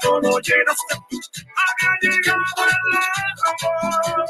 todo lo llenas. Había llegado el amor.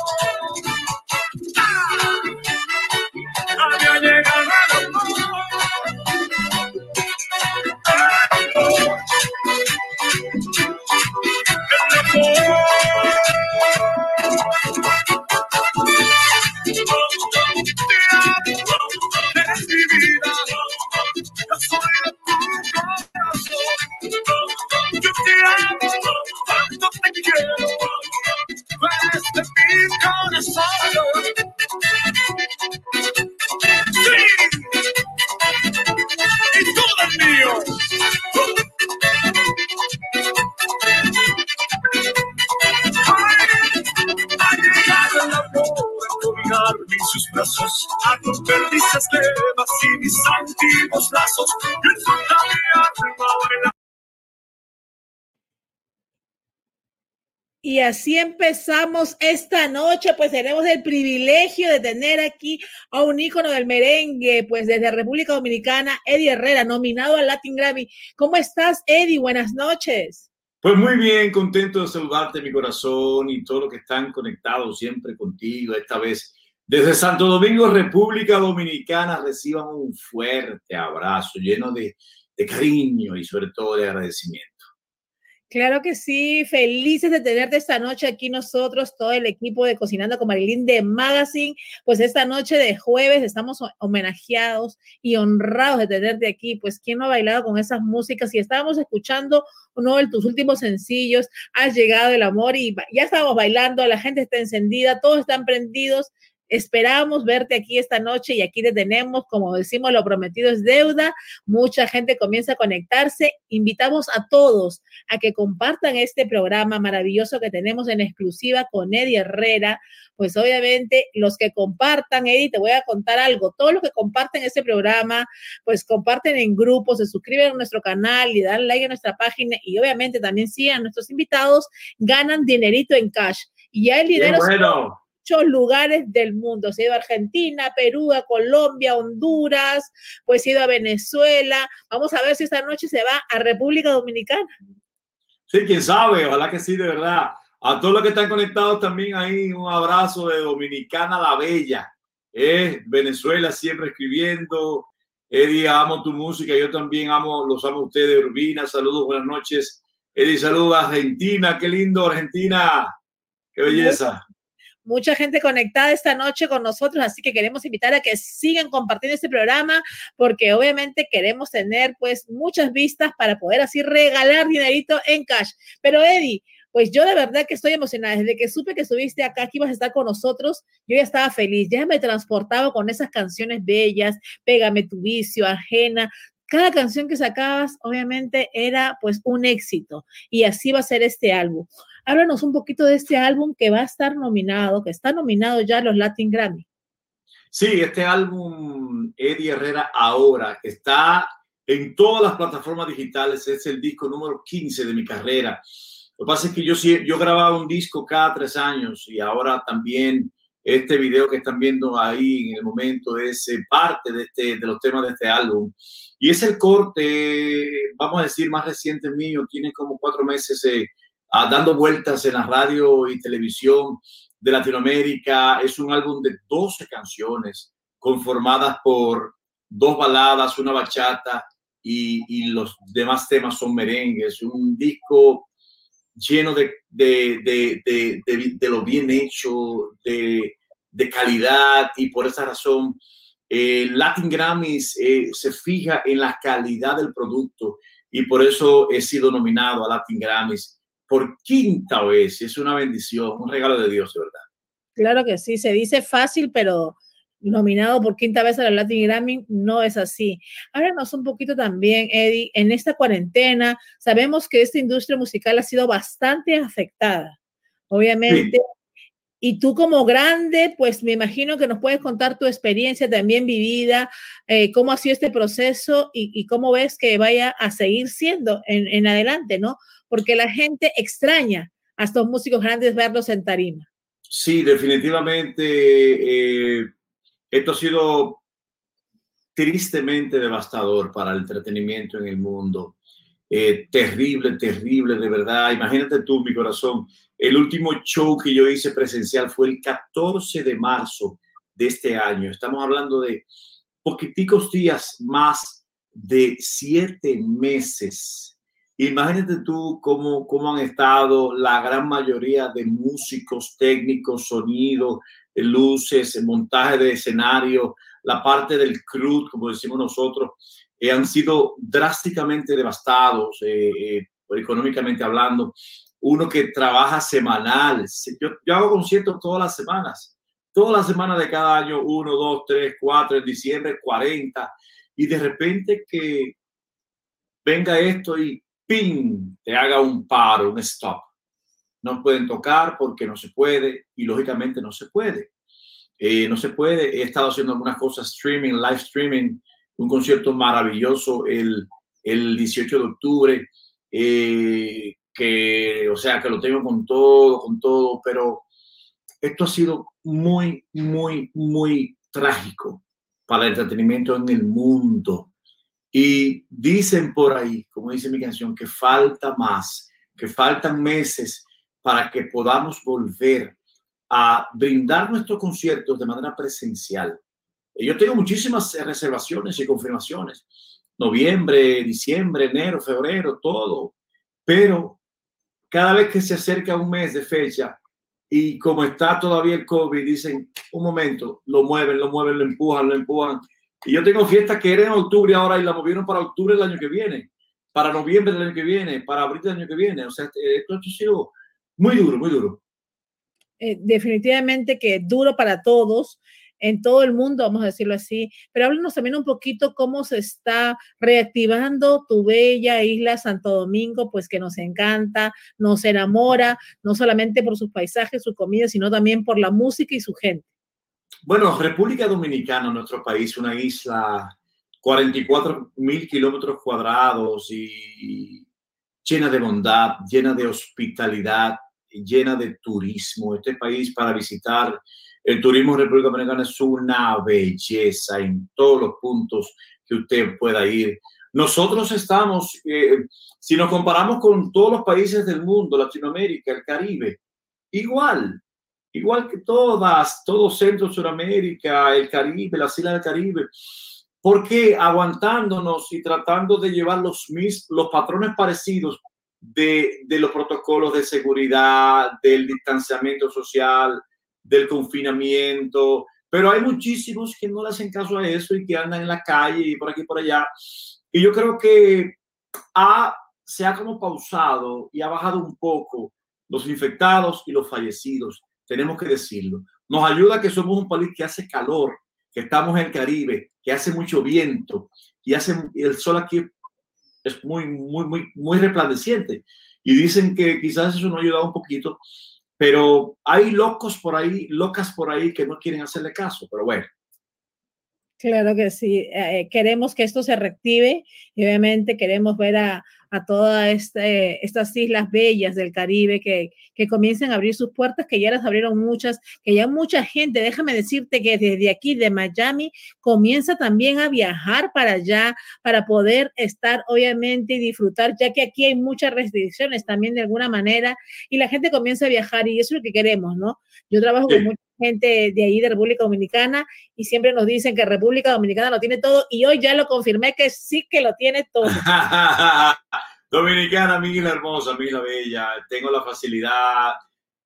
Así empezamos esta noche, pues tenemos el privilegio de tener aquí a un ícono del merengue, pues desde República Dominicana, Eddie Herrera, nominado al Latin Grammy. ¿Cómo estás, Eddie? Buenas noches. Pues muy bien, contento de saludarte, mi corazón, y todos los que están conectados siempre contigo, esta vez desde Santo Domingo, República Dominicana, reciban un fuerte abrazo lleno de, de cariño y sobre todo de agradecimiento. Claro que sí, felices de tenerte esta noche aquí nosotros, todo el equipo de Cocinando con Marilyn de Magazine. Pues esta noche de jueves estamos homenajeados y honrados de tenerte aquí. Pues, ¿quién no ha bailado con esas músicas? Y estábamos escuchando uno de tus últimos sencillos, Has llegado el amor y ya estamos bailando, la gente está encendida, todos están prendidos Esperamos verte aquí esta noche y aquí te tenemos, como decimos, lo prometido es deuda. Mucha gente comienza a conectarse. Invitamos a todos a que compartan este programa maravilloso que tenemos en exclusiva con Eddie Herrera. Pues obviamente los que compartan, Eddie, te voy a contar algo. Todos los que comparten este programa, pues comparten en grupos, se suscriben a nuestro canal y dan like a nuestra página y obviamente también siguen a nuestros invitados, ganan dinerito en cash. Y ya el dinero lugares del mundo. Se ha ido a Argentina, Perú, a Colombia, Honduras, pues se ha ido a Venezuela. Vamos a ver si esta noche se va a República Dominicana. Sí, quién sabe, ojalá que sí, de verdad. A todos los que están conectados también ahí, un abrazo de Dominicana la Bella. Eh, Venezuela siempre escribiendo. Eddie, amo tu música, yo también amo, los amo a ustedes, Urbina, saludos, buenas noches. Eddie, saludos a Argentina, qué lindo Argentina, qué belleza mucha gente conectada esta noche con nosotros, así que queremos invitar a que sigan compartiendo este programa porque obviamente queremos tener pues muchas vistas para poder así regalar dinerito en cash. Pero Eddie, pues yo de verdad que estoy emocionada. Desde que supe que estuviste acá, que ibas a estar con nosotros, yo ya estaba feliz. Ya me transportaba con esas canciones bellas, Pégame tu vicio, Ajena. Cada canción que sacabas, obviamente, era pues un éxito. Y así va a ser este álbum háblanos un poquito de este álbum que va a estar nominado, que está nominado ya a los Latin Grammy. Sí, este álbum Eddie Herrera ahora está en todas las plataformas digitales, es el disco número 15 de mi carrera. Lo que pasa es que yo, yo grababa un disco cada tres años y ahora también este video que están viendo ahí en el momento es eh, parte de, este, de los temas de este álbum. Y es el corte, vamos a decir, más reciente mío, tiene como cuatro meses eh, dando vueltas en la radio y televisión. de Latinoamérica. Es un álbum de 12 canciones conformadas por dos baladas, una bachata y, los demás temas son merengues. Un disco lleno de, de, de, de lo bien hecho, de, calidad y por esa razón eh, Latin Grammys eh, se fija en la calidad del producto y por eso he sido nominado a Latin Grammys por quinta vez. Es una bendición, un regalo de Dios, de verdad. Claro que sí, se dice fácil, pero nominado por quinta vez a la Latin Grammy, no es así. Háblanos un poquito también, Eddie, en esta cuarentena, sabemos que esta industria musical ha sido bastante afectada, obviamente. Y tú como grande, pues me imagino que nos puedes contar tu experiencia también vivida, eh, cómo ha sido este proceso y, cómo ves que vaya a seguir siendo en, adelante, ¿no? Porque la gente extraña a estos músicos grandes verlos en tarima. Sí, definitivamente. Eh, esto ha sido tristemente devastador para el entretenimiento en el mundo. Eh, terrible, terrible, de verdad. Imagínate tú, mi corazón. El último show que yo hice presencial fue el 14 de marzo de este año. Estamos hablando de poquiticos días más de siete meses. Imagínate tú cómo, cómo han estado la gran mayoría de músicos, técnicos, sonido, luces, montaje de escenario, la parte del crew, como decimos nosotros, eh, han sido drásticamente devastados eh, eh, económicamente hablando. Uno que trabaja semanal, yo, yo hago conciertos todas las semanas, todas las semanas de cada año, uno, dos, tres, cuatro, en diciembre, 40, y de repente que venga esto y ¡ping! te haga un paro, un stop no pueden tocar porque no se puede y lógicamente no se puede. Eh, no se puede. He estado haciendo algunas cosas streaming, live streaming, un concierto maravilloso el, el 18 de octubre, eh, que, o sea, que lo tengo con todo, con todo, pero esto ha sido muy, muy, muy trágico para el entretenimiento en el mundo. Y dicen por ahí, como dice mi canción, que falta más, que faltan meses para que podamos volver a brindar nuestros conciertos de manera presencial. Yo tengo muchísimas reservaciones y confirmaciones. Noviembre, diciembre, enero, febrero, todo. Pero cada vez que se acerca un mes de fecha y como está todavía el COVID, dicen, un momento, lo mueven, lo mueven, lo empujan, lo empujan. Y yo tengo fiestas que eran en octubre ahora y la movieron para octubre del año que viene, para noviembre del año que viene, para abril del año que viene. O sea, esto ha sido muy duro, muy duro. Eh, definitivamente que duro para todos en todo el mundo, vamos a decirlo así. Pero háblanos también un poquito cómo se está reactivando tu bella isla Santo Domingo, pues que nos encanta, nos enamora, no solamente por sus paisajes, su comida, sino también por la música y su gente. Bueno, República Dominicana, nuestro país, una isla 44 mil kilómetros cuadrados y llena de bondad, llena de hospitalidad, llena de turismo. Este país para visitar, el turismo en República Dominicana es una belleza en todos los puntos que usted pueda ir. Nosotros estamos, eh, si nos comparamos con todos los países del mundo, Latinoamérica, el Caribe, igual, igual que todas, todo Centro, Sudamérica, el Caribe, las islas del Caribe. porque Aguantándonos y tratando de llevar los, mis, los patrones parecidos de, los protocolos de seguridad, del distanciamiento social, del confinamiento, pero hay muchísimos que no le hacen caso a eso y que andan en la calle y por aquí y por allá. Y yo creo que ha, se ha como pausado y ha bajado un poco los infectados y los fallecidos, tenemos que decirlo. Nos ayuda que somos un país que hace calor, que estamos en el Caribe, que hace mucho viento y hace el sol aquí es muy, muy, muy, muy resplandeciente. Y dicen que quizás eso nos ha ayudado un poquito, pero hay locos por ahí, locas por ahí que no quieren hacerle caso, pero bueno. Claro que sí. Eh, queremos que esto se reactive y obviamente queremos ver a, a todas este, estas islas bellas del Caribe que, que comiencen a abrir sus puertas, que ya las abrieron muchas, que ya mucha gente, déjame decirte que desde aquí de Miami comienza también a viajar para allá, para poder estar obviamente y disfrutar, ya que aquí hay muchas restricciones también de alguna manera y la gente comienza a viajar y eso es lo que queremos, ¿no? Yo trabajo con mucha gente de ahí de República Dominicana y siempre nos dicen que República Dominicana lo tiene todo y hoy ya lo confirmé que sí que lo tiene todo. Dominicana, mi hermosa, mi bella, tengo la facilidad,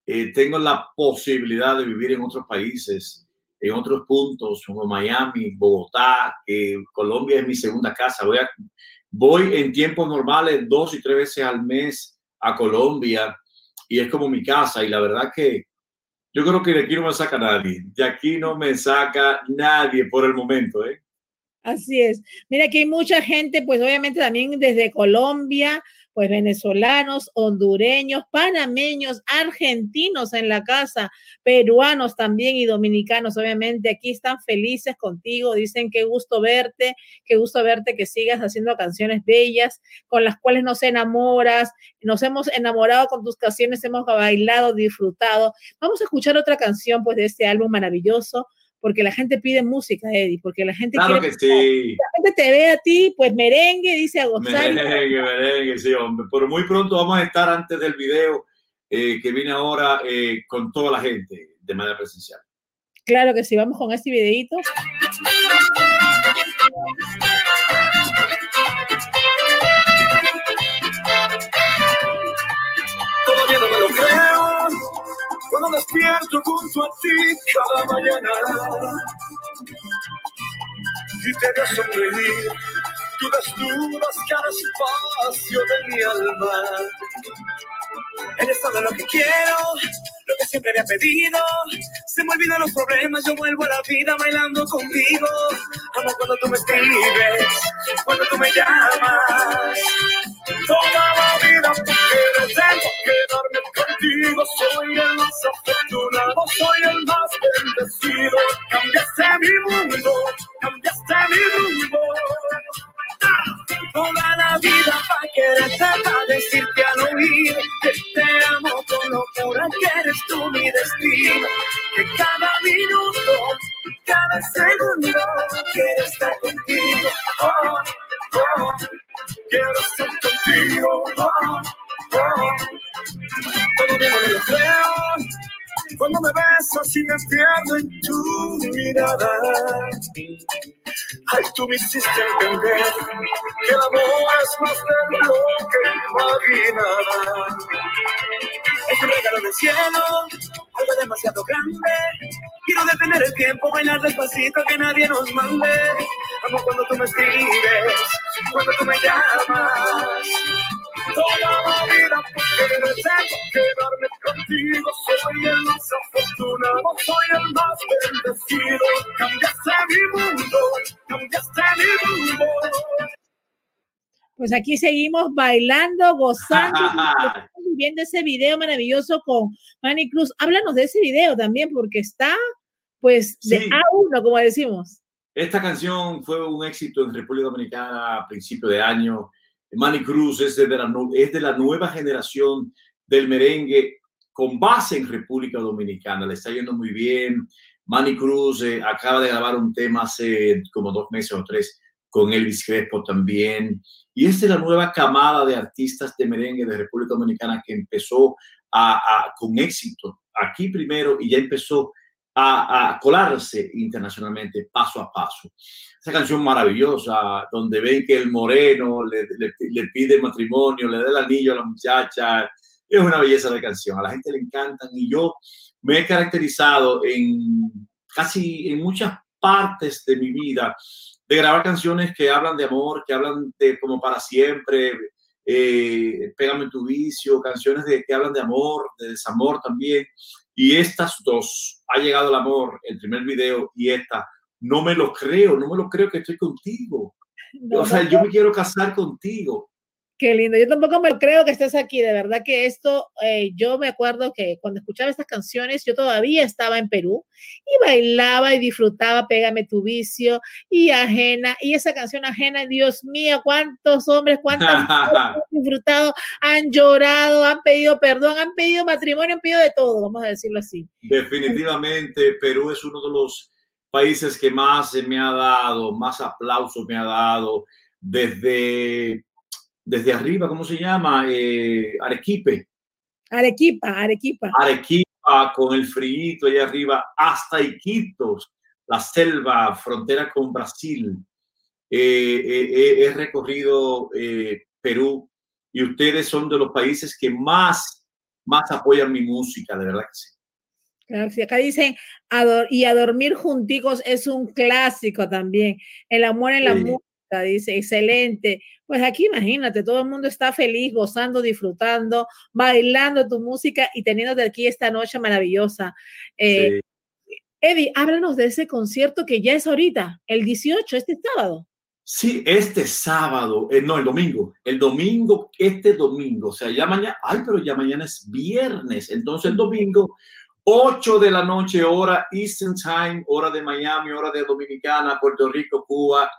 eh, tengo la posibilidad de vivir en otros países, en otros puntos, como Miami, Bogotá, Colombia es mi segunda casa. Voy, voy en tiempos normales dos y tres veces al mes a Colombia y es como mi casa y la verdad que yo creo que de aquí no me saca nadie, de aquí no me saca nadie por el momento, ¿eh? Así es. Mira, que hay mucha gente, pues obviamente también desde Colombia, pues venezolanos, hondureños, panameños, argentinos en la casa, peruanos también y dominicanos, obviamente aquí están felices contigo, dicen qué gusto verte, qué gusto verte que sigas haciendo canciones bellas con las cuales nos enamoras, nos hemos enamorado con tus canciones, hemos bailado, disfrutado. Vamos a escuchar otra canción pues de este álbum maravilloso porque la gente pide música, Eddie, porque la gente claro que sí. La gente te ve a ti, pues merengue, dice a gozar. Merengue, merengue, sí, hombre. Pero muy pronto vamos a estar antes del video eh, que viene ahora eh, con toda la gente de manera presencial. Claro que sí, vamos con este videito. Despierto junto a ti cada mañana y te veo sonreír, tú desnudas cada espacio de mi alma. Eres todo lo que quiero, lo que siempre había pedido. Se me olvidan los problemas, yo vuelvo a la vida bailando contigo. Amo cuando tú me escribes, cuando tú me llamas. Toda la vida porque tengo que darme contigo. Soy el más afortunado, soy el más bendecido. Cambiaste mi mundo, cambiaste mi mundo toda la vida para quererte, para decirte al oído que te amo con locura, que eres tú mi destino, que cada minuto, cada segundo quiero estar contigo. Oh, oh, quiero estar contigo. Oh, todo bien lo creo. Cuando me besas y me en tu mirada. Ay, tú me hiciste entender que el amor es más de lo que imaginaba. Es un regalo del cielo, algo demasiado grande. Quiero detener el tiempo, bailar despacito, que nadie nos mande. Amo cuando tú me escribes, cuando tú me llamas. Toda la vida porque deseo quedarme contigo. Soy el más afortunado, soy el más bendecido. Cambiaste mi mundo, cambiaste mi mundo. Pues aquí seguimos bailando, gozando, viendo ese video maravilloso con Manny Cruz. Háblanos de ese video también, porque está, pues, de A1, como decimos. Esta canción fue un éxito en República Dominicana a principio de año. Manny Cruz es de, la, es de la nueva generación del merengue con base en República Dominicana. Le está yendo muy bien. Manny Cruz eh, acaba de grabar un tema hace como dos meses o tres con Elvis Crespo también. Y esta es la nueva camada de artistas de merengue de República Dominicana que empezó con éxito aquí primero y ya empezó a, colarse internacionalmente paso a paso. Esa canción maravillosa, donde ven que el moreno le, le, pide matrimonio, le da el anillo a la muchacha, es una belleza de canción, a la gente le encantan y yo me he caracterizado en casi en muchas partes de mi vida de grabar canciones que hablan de amor, que hablan de como para siempre, eh, Pégame tu vicio, canciones de, que hablan de amor, de desamor también. Y estas dos, ha llegado el amor, el primer video y esta, no me lo creo, no me lo creo que estoy contigo. o sea, yo me quiero casar contigo. Qué lindo. Yo tampoco me creo que estés aquí. De verdad que esto, eh, yo me acuerdo que cuando escuchaba estas canciones, yo todavía estaba en Perú y bailaba y disfrutaba Pégame tu vicio y ajena. Y esa canción ajena, Dios mío, cuántos hombres, cuántas han disfrutado, han llorado, han pedido perdón, han pedido matrimonio, han pedido de todo, vamos a decirlo así. Definitivamente, Perú es uno de los países que más me ha dado, más aplausos me ha dado desde desde arriba, ¿cómo se llama? Eh, Arequipe. Arequipa, Arequipa. Arequipa con el frío allá arriba hasta Iquitos, la selva, frontera con Brasil. Eh, eh, he recorrido Perú y ustedes son de los países que más, más apoyan mi música, de verdad que sí. Claro, acá dicen, y a dormir junticos es un clásico también. El amor en la música dice, excelente. Pues aquí imagínate, todo el mundo está feliz, gozando, disfrutando, bailando tu música y teniéndote aquí esta noche maravillosa. Eh, Eddie, háblanos de ese concierto que ya es ahorita, el 18, este sábado. Sí, este sábado, eh, no, el domingo, el domingo, este domingo, o sea, ya mañana, ay, pero ya mañana es viernes, entonces el domingo, 8 de la noche, hora Eastern Time, hora de Miami, hora de Dominicana, Puerto Rico, Cuba,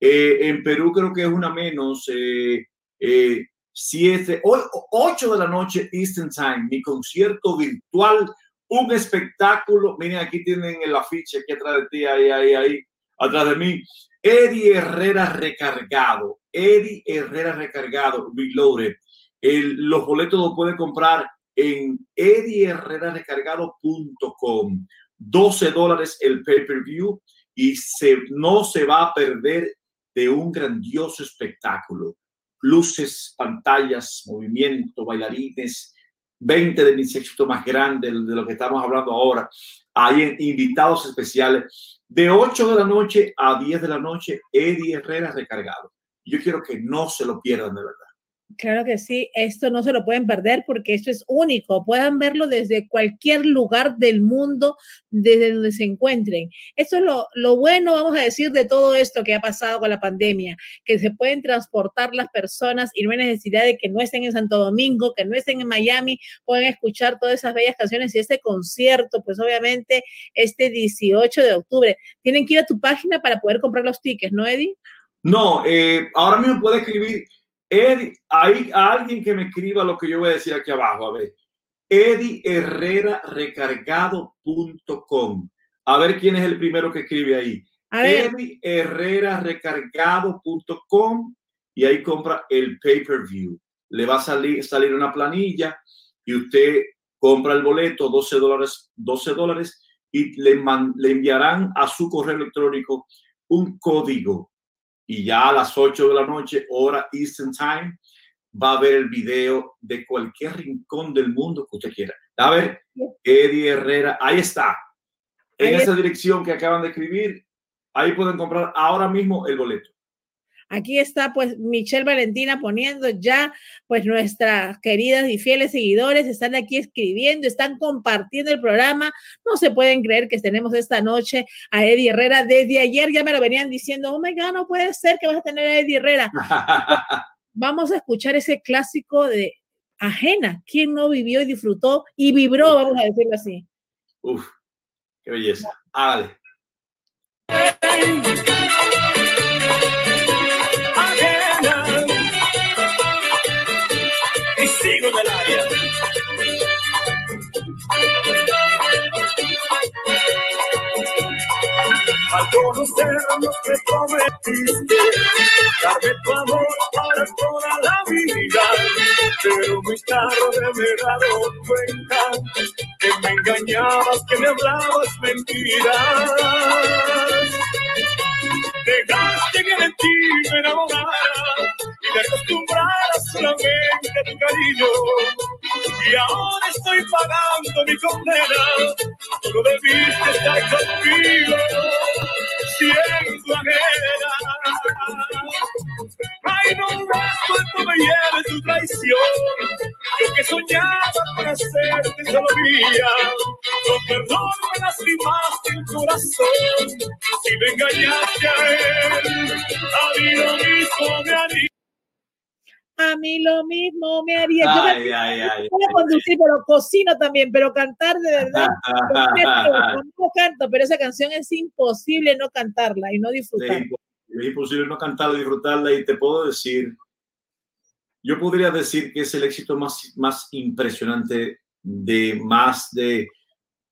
eh, en Perú creo que es una menos. Eh, eh, siete, ocho de la noche Eastern Time, mi concierto virtual, un espectáculo. Miren, aquí tienen el afiche aquí atrás de ti, ahí, ahí, ahí, atrás de mí. Eddie Herrera recargado, Eddie Herrera recargado, reloaded. El, los boletos los pueden comprar en eddieherrerarecargado.com. 12 dólares el pay-per-view y se, no se va a perder de un grandioso espectáculo. Luces, pantallas, movimiento, bailarines, 20 de mis éxitos más grandes de lo que estamos hablando ahora. Hay invitados especiales de 8 de la noche a 10 de la noche, Eddie Herrera recargado. Yo quiero que no se lo pierdan de verdad. Claro que sí, esto no se lo pueden perder porque esto es único. Puedan verlo desde cualquier lugar del mundo, desde donde se encuentren. Esto es lo, lo, bueno, vamos a decir, de todo esto que ha pasado con la pandemia, que se pueden transportar las personas y no hay necesidad de que no estén en Santo Domingo, que no estén en Miami, pueden escuchar todas esas bellas canciones y este concierto, pues obviamente este 18 de octubre. Tienen que ir a tu página para poder comprar los tickets, ¿no, Eddie? No, eh, ahora mismo puede escribir Eddie, hay alguien que me escriba lo que yo voy a decir aquí abajo. A ver, Eddie Herrera recargado.com. A ver quién es el primero que escribe ahí. Eddie Herrera recargado.com y ahí compra el pay-per-view. Le va a salir, salir una planilla y usted compra el boleto, 12 dólares, 12 dólares y le, le enviarán a su correo electrónico un código y ya a las 8 de la noche, hora Eastern Time, va a ver el video de cualquier rincón del mundo que usted quiera. A ver, Eddie Herrera, ahí está. En esa dirección que acaban de escribir, ahí pueden comprar ahora mismo el boleto. Aquí está pues Michelle Valentina poniendo ya pues nuestras queridas y fieles seguidores están aquí escribiendo, están compartiendo el programa. No se pueden creer que tenemos esta noche a Eddie Herrera. Desde ayer ya me lo venían diciendo, oh my God, no puede ser que vas a tener a Eddie Herrera. Vamos a escuchar ese clásico de Ajena. ¿Quién no vivió y disfrutó y vibró, vamos a decirlo así? Uf, qué belleza. Hágale. Al conocernos me prometiste darme tu amor para toda la vida, pero muy tarde me he dado cuenta que me engañabas, que me hablabas mentiras. Dejaste que de ti me enamorara y me acostumbrara solamente a tu cariño. Y ahora estoy pagando mi condena. Tú no debiste estar conmigo, siendo ajena. Ay, no resto me lleve tu traición. Yo que soñaba con hacerte mía. Con perdón me lastimaste el corazón. Si me engañaste a él, a mí lo mismo me haría. a mí lo mismo me haría. Yo Ay, me- ay, ay. puedo conducir, pero cocino también, pero cantar de verdad. No canto, pero esa canción es imposible no cantarla y no disfrutarla. impo- es imposible no cantarla, disfrutarla y te puedo decir, yo podría decir que es el éxito más, más impresionante de más de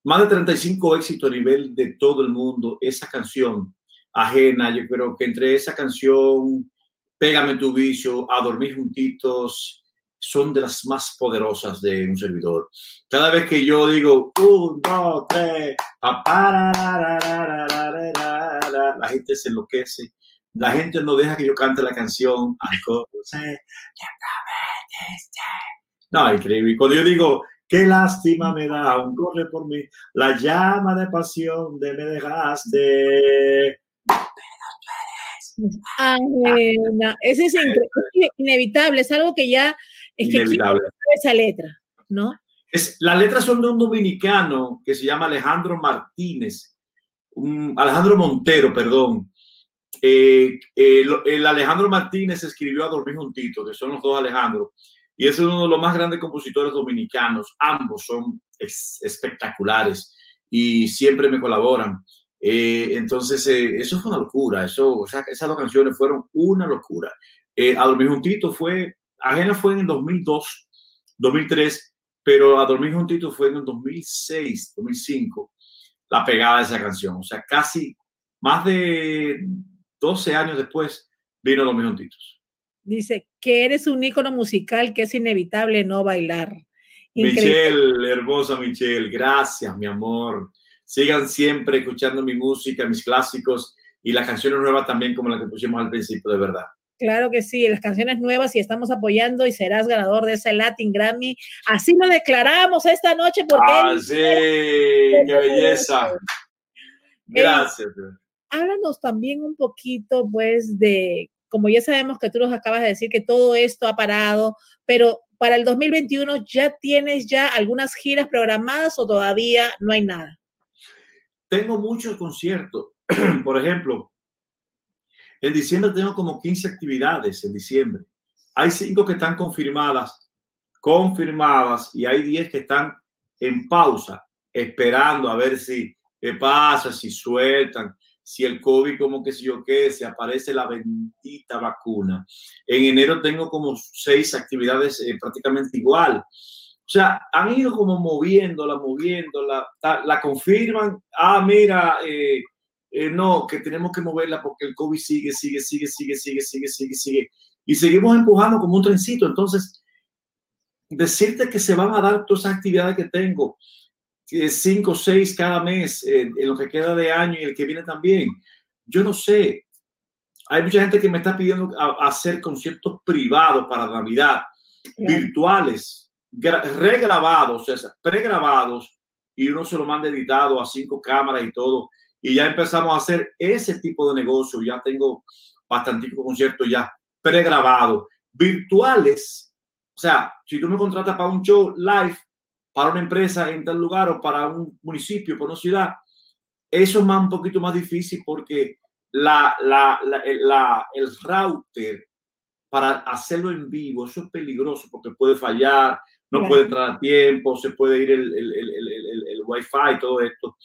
más de 35 éxitos a nivel de todo el mundo, esa canción ajena, yo creo que entre esa canción, Pégame tu vicio, A dormir juntitos, son de las más poderosas de un servidor. Cada vez que yo digo, un, dos, tres, la gente se enloquece la gente no deja que yo cante la canción. Al conocer, No, increíble. Y Cuando yo digo, qué lástima me da, un corre por mí, la llama de pasión de me dejaste. Ajena. Ese es es inevitable, es algo que ya es que Inevitable. saber esa letra, ¿no? Es, las letras son de un dominicano que se llama Alejandro Martínez, un- Alejandro Montero, perdón. Eh, eh, el Alejandro Martínez escribió a Dormir Juntito, que son los dos Alejandro, y es uno de los más grandes compositores dominicanos. Ambos son espectaculares y siempre me colaboran. Eh, entonces, eh, eso fue una locura. Eso, o sea, esas dos canciones fueron una locura. Eh, a Dormir Juntito fue, Ajena fue en el 2002, 2003, pero A Dormir Juntito fue en el 2006, 2005, la pegada de esa canción. O sea, casi más de 12 años después vino A Dormir Juntitos. Dice que eres un ícono musical que es inevitable no bailar. Increíble. Michelle, hermosa Michelle, gracias, mi amor. Sigan siempre escuchando mi música, mis clásicos y las canciones nuevas también, como la que pusimos al principio, de verdad. Claro que sí, las canciones nuevas y estamos apoyando y serás ganador de ese Latin Grammy. Así lo declaramos esta noche porque ¡Ah, sí! ¡Qué belleza! Gracias. Háblanos también un poquito, pues, de, como ya sabemos que tú nos acabas de decir que todo esto ha parado, pero para el 2021 ya tienes ya algunas giras programadas o todavía no hay nada. Tengo muchos conciertos. Por ejemplo, en diciembre tengo como 15 actividades en diciembre. Hay cinco que están confirmadas, confirmadas, y hay 10 que están en pausa, esperando a ver si qué pasa, si sueltan, si el COVID, como que si yo qué, si aparece la bendita vacuna. En enero tengo como seis actividades eh, prácticamente igual. O sea, han ido como moviéndola, moviéndola, la confirman, ah, mira, eh, eh, no, que tenemos que moverla porque el COVID sigue, sigue, sigue, sigue, sigue, sigue, sigue, sigue. Y seguimos empujando como un trencito. Entonces, decirte que se van a dar todas esas actividades que tengo, cinco o seis cada mes, eh, en lo que queda de año y el que viene también, yo no sé. Hay mucha gente que me está pidiendo a- a hacer conciertos privados para Navidad virtuales, gra- regrabados, o sea, pregrabados, y uno se lo manda editado a cinco cámaras y todo. Y ya empezamos a hacer ese tipo de negocio. Ya tengo bastante conciertos ya pregrabados, virtuales. O sea, si tú me contratas para un show live, para una empresa en tal lugar o para un municipio, para una ciudad, eso es más, un poquito más difícil porque la, la, la, el- la- el router para hacerlo en vivo, eso es peligroso porque puede fallar, no Claro. puede entrar a tiempo, se puede ir el, el, el, el, wifi y todo esto.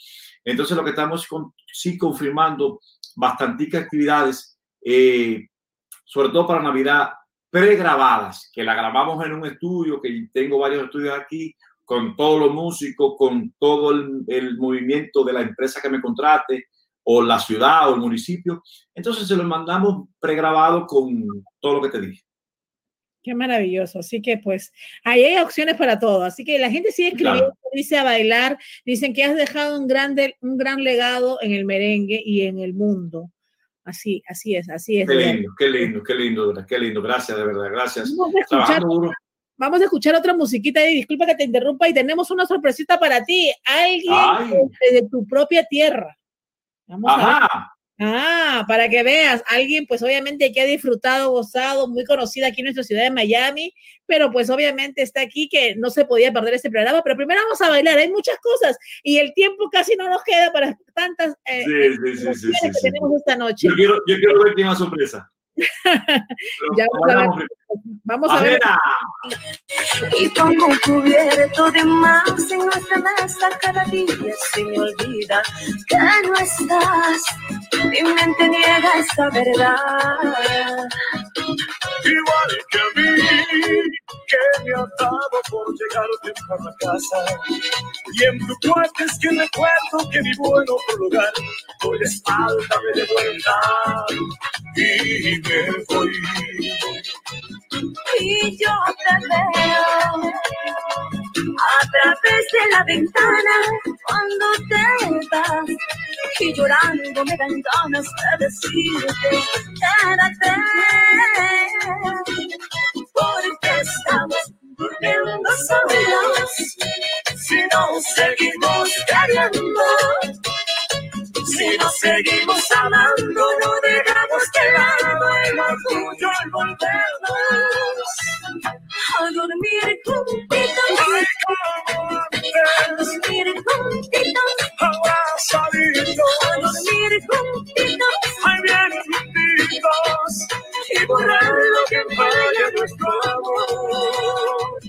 Entonces lo que estamos con, sí confirmando bastanticas actividades, eh, sobre todo para Navidad, pregrabadas, que la grabamos en un estudio, que tengo varios estudios aquí, con todos los músicos, con todo el, el movimiento de la empresa que me contrate, o la ciudad o el municipio. Entonces se lo mandamos pregrabado con todo lo que te dije. Qué maravilloso. Así que pues ahí hay opciones para todo. Así que la gente sigue escribiendo, Claro. dice a bailar, dicen que has dejado un grande, un gran legado en el merengue y en el mundo. Así, así es, así es. Qué lindo, qué lindo, qué lindo, qué lindo. Gracias, de verdad, gracias. Trabajando duro. Vamos a escuchar otra musiquita y disculpa que te interrumpa y tenemos una sorpresita para ti. Alguien Ay. de, tu propia tierra. Vamos a ver. Ajá. Ah, para que veas, alguien pues obviamente que ha disfrutado, gozado, muy conocida aquí en nuestra ciudad de Miami, pero pues obviamente está aquí que no se podía perder este programa, pero primero vamos a bailar, hay muchas cosas y el tiempo casi no nos queda para tantas eh, Sí, sí, sí, que tenemos esta noche. Yo quiero, yo quiero ver quién sorpresa. Ya vamos a ver. Vamos a ver. Y pongo un cubierto de más en nuestra mesa cada día se me olvida que no estás. Mi mente niega esta verdad. Igual que a mí, que me ha dado por llegar temprano a casa. Y en tu cuarto es que recuerdo que mi bueno lugar, hoy la espalda me de vuelta y me voy y yo te veo a través de la ventana cuando te vas. Y llorando me dan ganas de decirte quédate porque estamos durmiendo solos. Si no seguimos queriendo si nos seguimos amando, no dejamos que lado el orgullo al volvernos a dormir juntitos. A dormir juntitos. Abrazaditos. A dormir juntitos. Ay, bien juntitos. Y borrar lo que falla nuestro amor.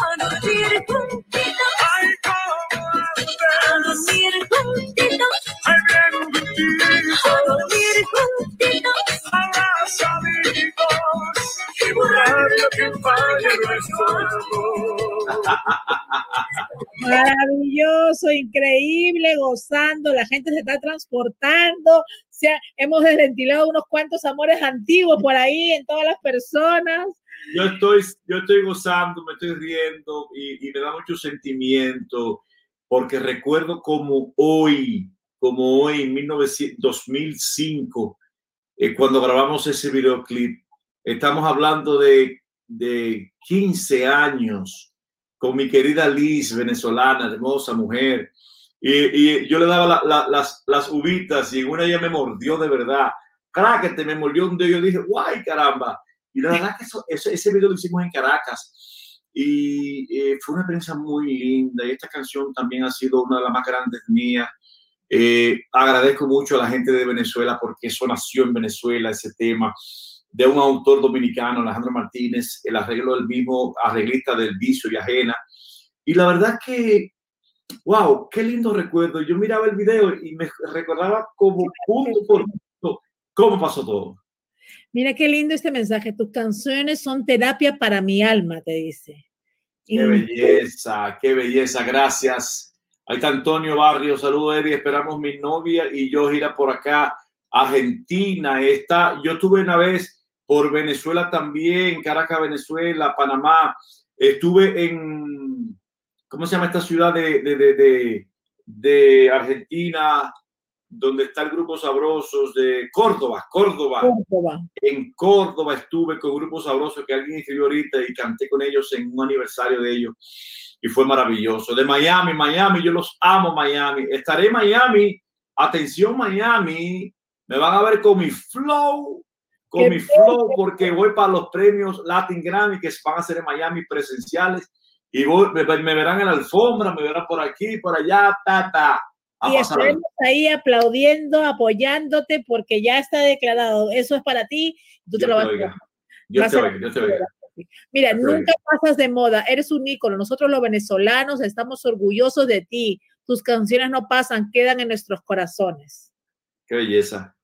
A dormir juntitos. Maravilloso, increíble, gozando, la gente se está transportando, hemos desventilado unos cuantos amores antiguos por ahí en todas las personas. Yo estoy, yo estoy gozando, me estoy riendo y, y me da mucho sentimiento porque recuerdo como hoy, como hoy en 2005, eh, cuando grabamos ese videoclip, estamos hablando de, de 15 años con mi querida Liz, venezolana, hermosa mujer. Y, y yo le daba las, las uvitas y en una ella me mordió de verdad. te me mordió un dedo yo dije, guay, caramba. Y la verdad que eso, ese, ese video lo hicimos en Caracas y eh, fue una experiencia muy linda. Y esta canción también ha sido una de las más grandes mías. Eh, agradezco mucho a la gente de Venezuela porque eso nació en Venezuela, ese tema de un autor dominicano, Alejandro Martínez, el arreglo del mismo arreglista del vicio y ajena. Y la verdad que, wow, qué lindo recuerdo. Yo miraba el video y me recordaba como punto por punto cómo pasó todo. Mira qué lindo este mensaje. Tus canciones son terapia para mi alma, te dice. Qué belleza, qué belleza. Gracias. Ahí está Antonio Barrio. Saludos, Eddie. Esperamos mi novia y yo gira por acá. Argentina. Está, yo estuve una vez por Venezuela también, Caracas, Venezuela, Panamá. Estuve en, ¿cómo se llama esta ciudad de, de, de, de Argentina? donde está el Grupo Sabrosos de Córdoba, Córdoba. En Córdoba estuve con Grupo Sabrosos que alguien escribió ahorita y canté con ellos en un aniversario de ellos y fue maravilloso. De Miami, Miami, yo los amo Miami. Estaré en Miami, atención Miami, me van a ver con mi flow, con mi flow porque voy para los premios Latin Grammy que van a ser en Miami presenciales y me, me verán en la alfombra, me verán por aquí, por allá, ta, ta y estaremos ahí aplaudiendo, apoyándote, porque ya está declarado. Eso es para ti. Tú te lo vas a Yo te oigo, yo te oigo. Mira, nunca pasas de moda, eres un ícono. Nosotros los venezolanos estamos orgullosos de ti. Tus canciones no pasan, quedan en nuestros corazones. Qué belleza.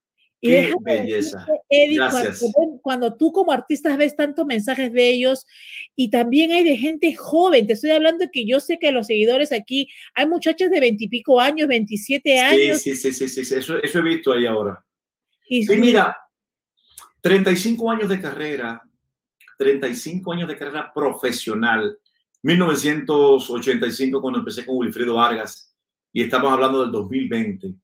Qué belleza. Gracias. Cuando, tú como artista ves tantos mensajes de ellos y también hay de gente joven, te estoy hablando que yo sé que los seguidores aquí, hay muchachas de veintipico años, 27 años. Sí, sí, sí, sí, sí. Eso, eso, he visto ahí ahora. Y, y mira, 35 años de carrera, 35 años de carrera profesional, 1985 cuando empecé con Wilfredo Vargas y estamos hablando del 2020.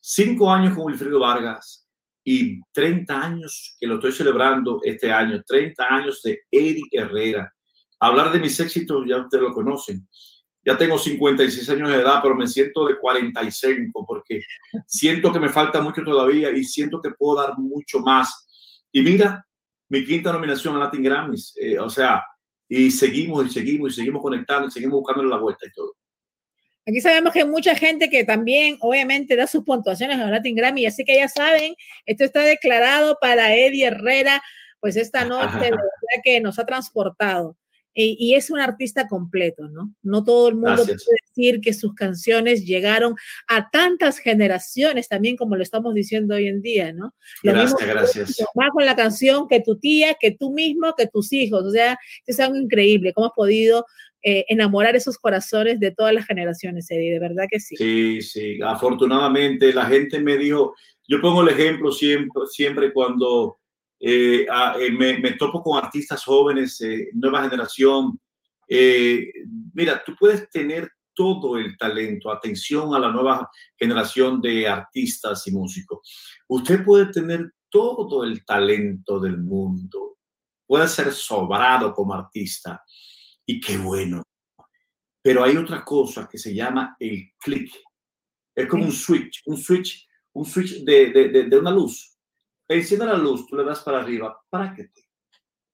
Cinco años con Wilfredo Vargas, y 30 años que lo estoy celebrando este año, 30 años de Eric Herrera. Hablar de mis éxitos ya ustedes lo conocen. Ya tengo 56 años de edad, pero me siento de 45 porque siento que me falta mucho todavía y siento que puedo dar mucho más. Y mira, mi quinta nominación a Latin Grammys, eh, o sea, y seguimos y seguimos y seguimos conectando y seguimos buscando la vuelta y todo. Aquí sabemos que hay mucha gente que también, obviamente, da sus puntuaciones a Latin Grammy, así que ya saben, esto está declarado para Eddie Herrera, pues esta noche, verdad que nos ha transportado. Y, es un artista completo, ¿no? No todo el mundo puede decir que sus canciones llegaron a tantas generaciones también como lo estamos diciendo hoy en día, ¿no? gracias, gracias. Más con la canción que tu tía, que tú mismo, que tus hijos. O sea, es algo increíble. ¿Cómo has podido eh, enamorar esos corazones de todas las generaciones, Eddie? De verdad que sí. Sí, sí. Afortunadamente la gente me dijo, yo pongo el ejemplo siempre, siempre cuando eh, eh, me, topo con artistas jóvenes, eh, nueva generación. mira, tú puedes tener todo el talento, atención a la nueva generación de artistas y músicos. Usted puede tener todo el talento del mundo, puede ser sobrado como artista y qué bueno. Pero hay otra cosa que se llama el click. Es como un switch, un switch, un switch de, de, de una luz enciende la luz, tú le das para arriba, ¿para qué?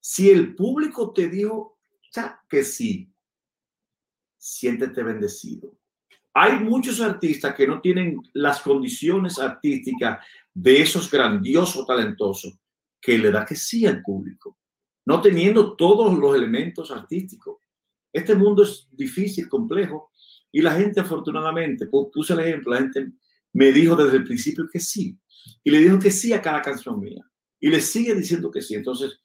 Si el público te dijo ya que sí, siéntete bendecido. Hay muchos artistas que no tienen las condiciones artísticas de esos grandiosos talentosos que le da que sí al público, no teniendo todos los elementos artísticos. Este mundo es difícil, complejo, y la gente afortunadamente, puse el ejemplo, la gente me dijo desde el principio que sí, y le dijo que sí a cada canción mía. Y le sigue diciendo que sí. Entonces,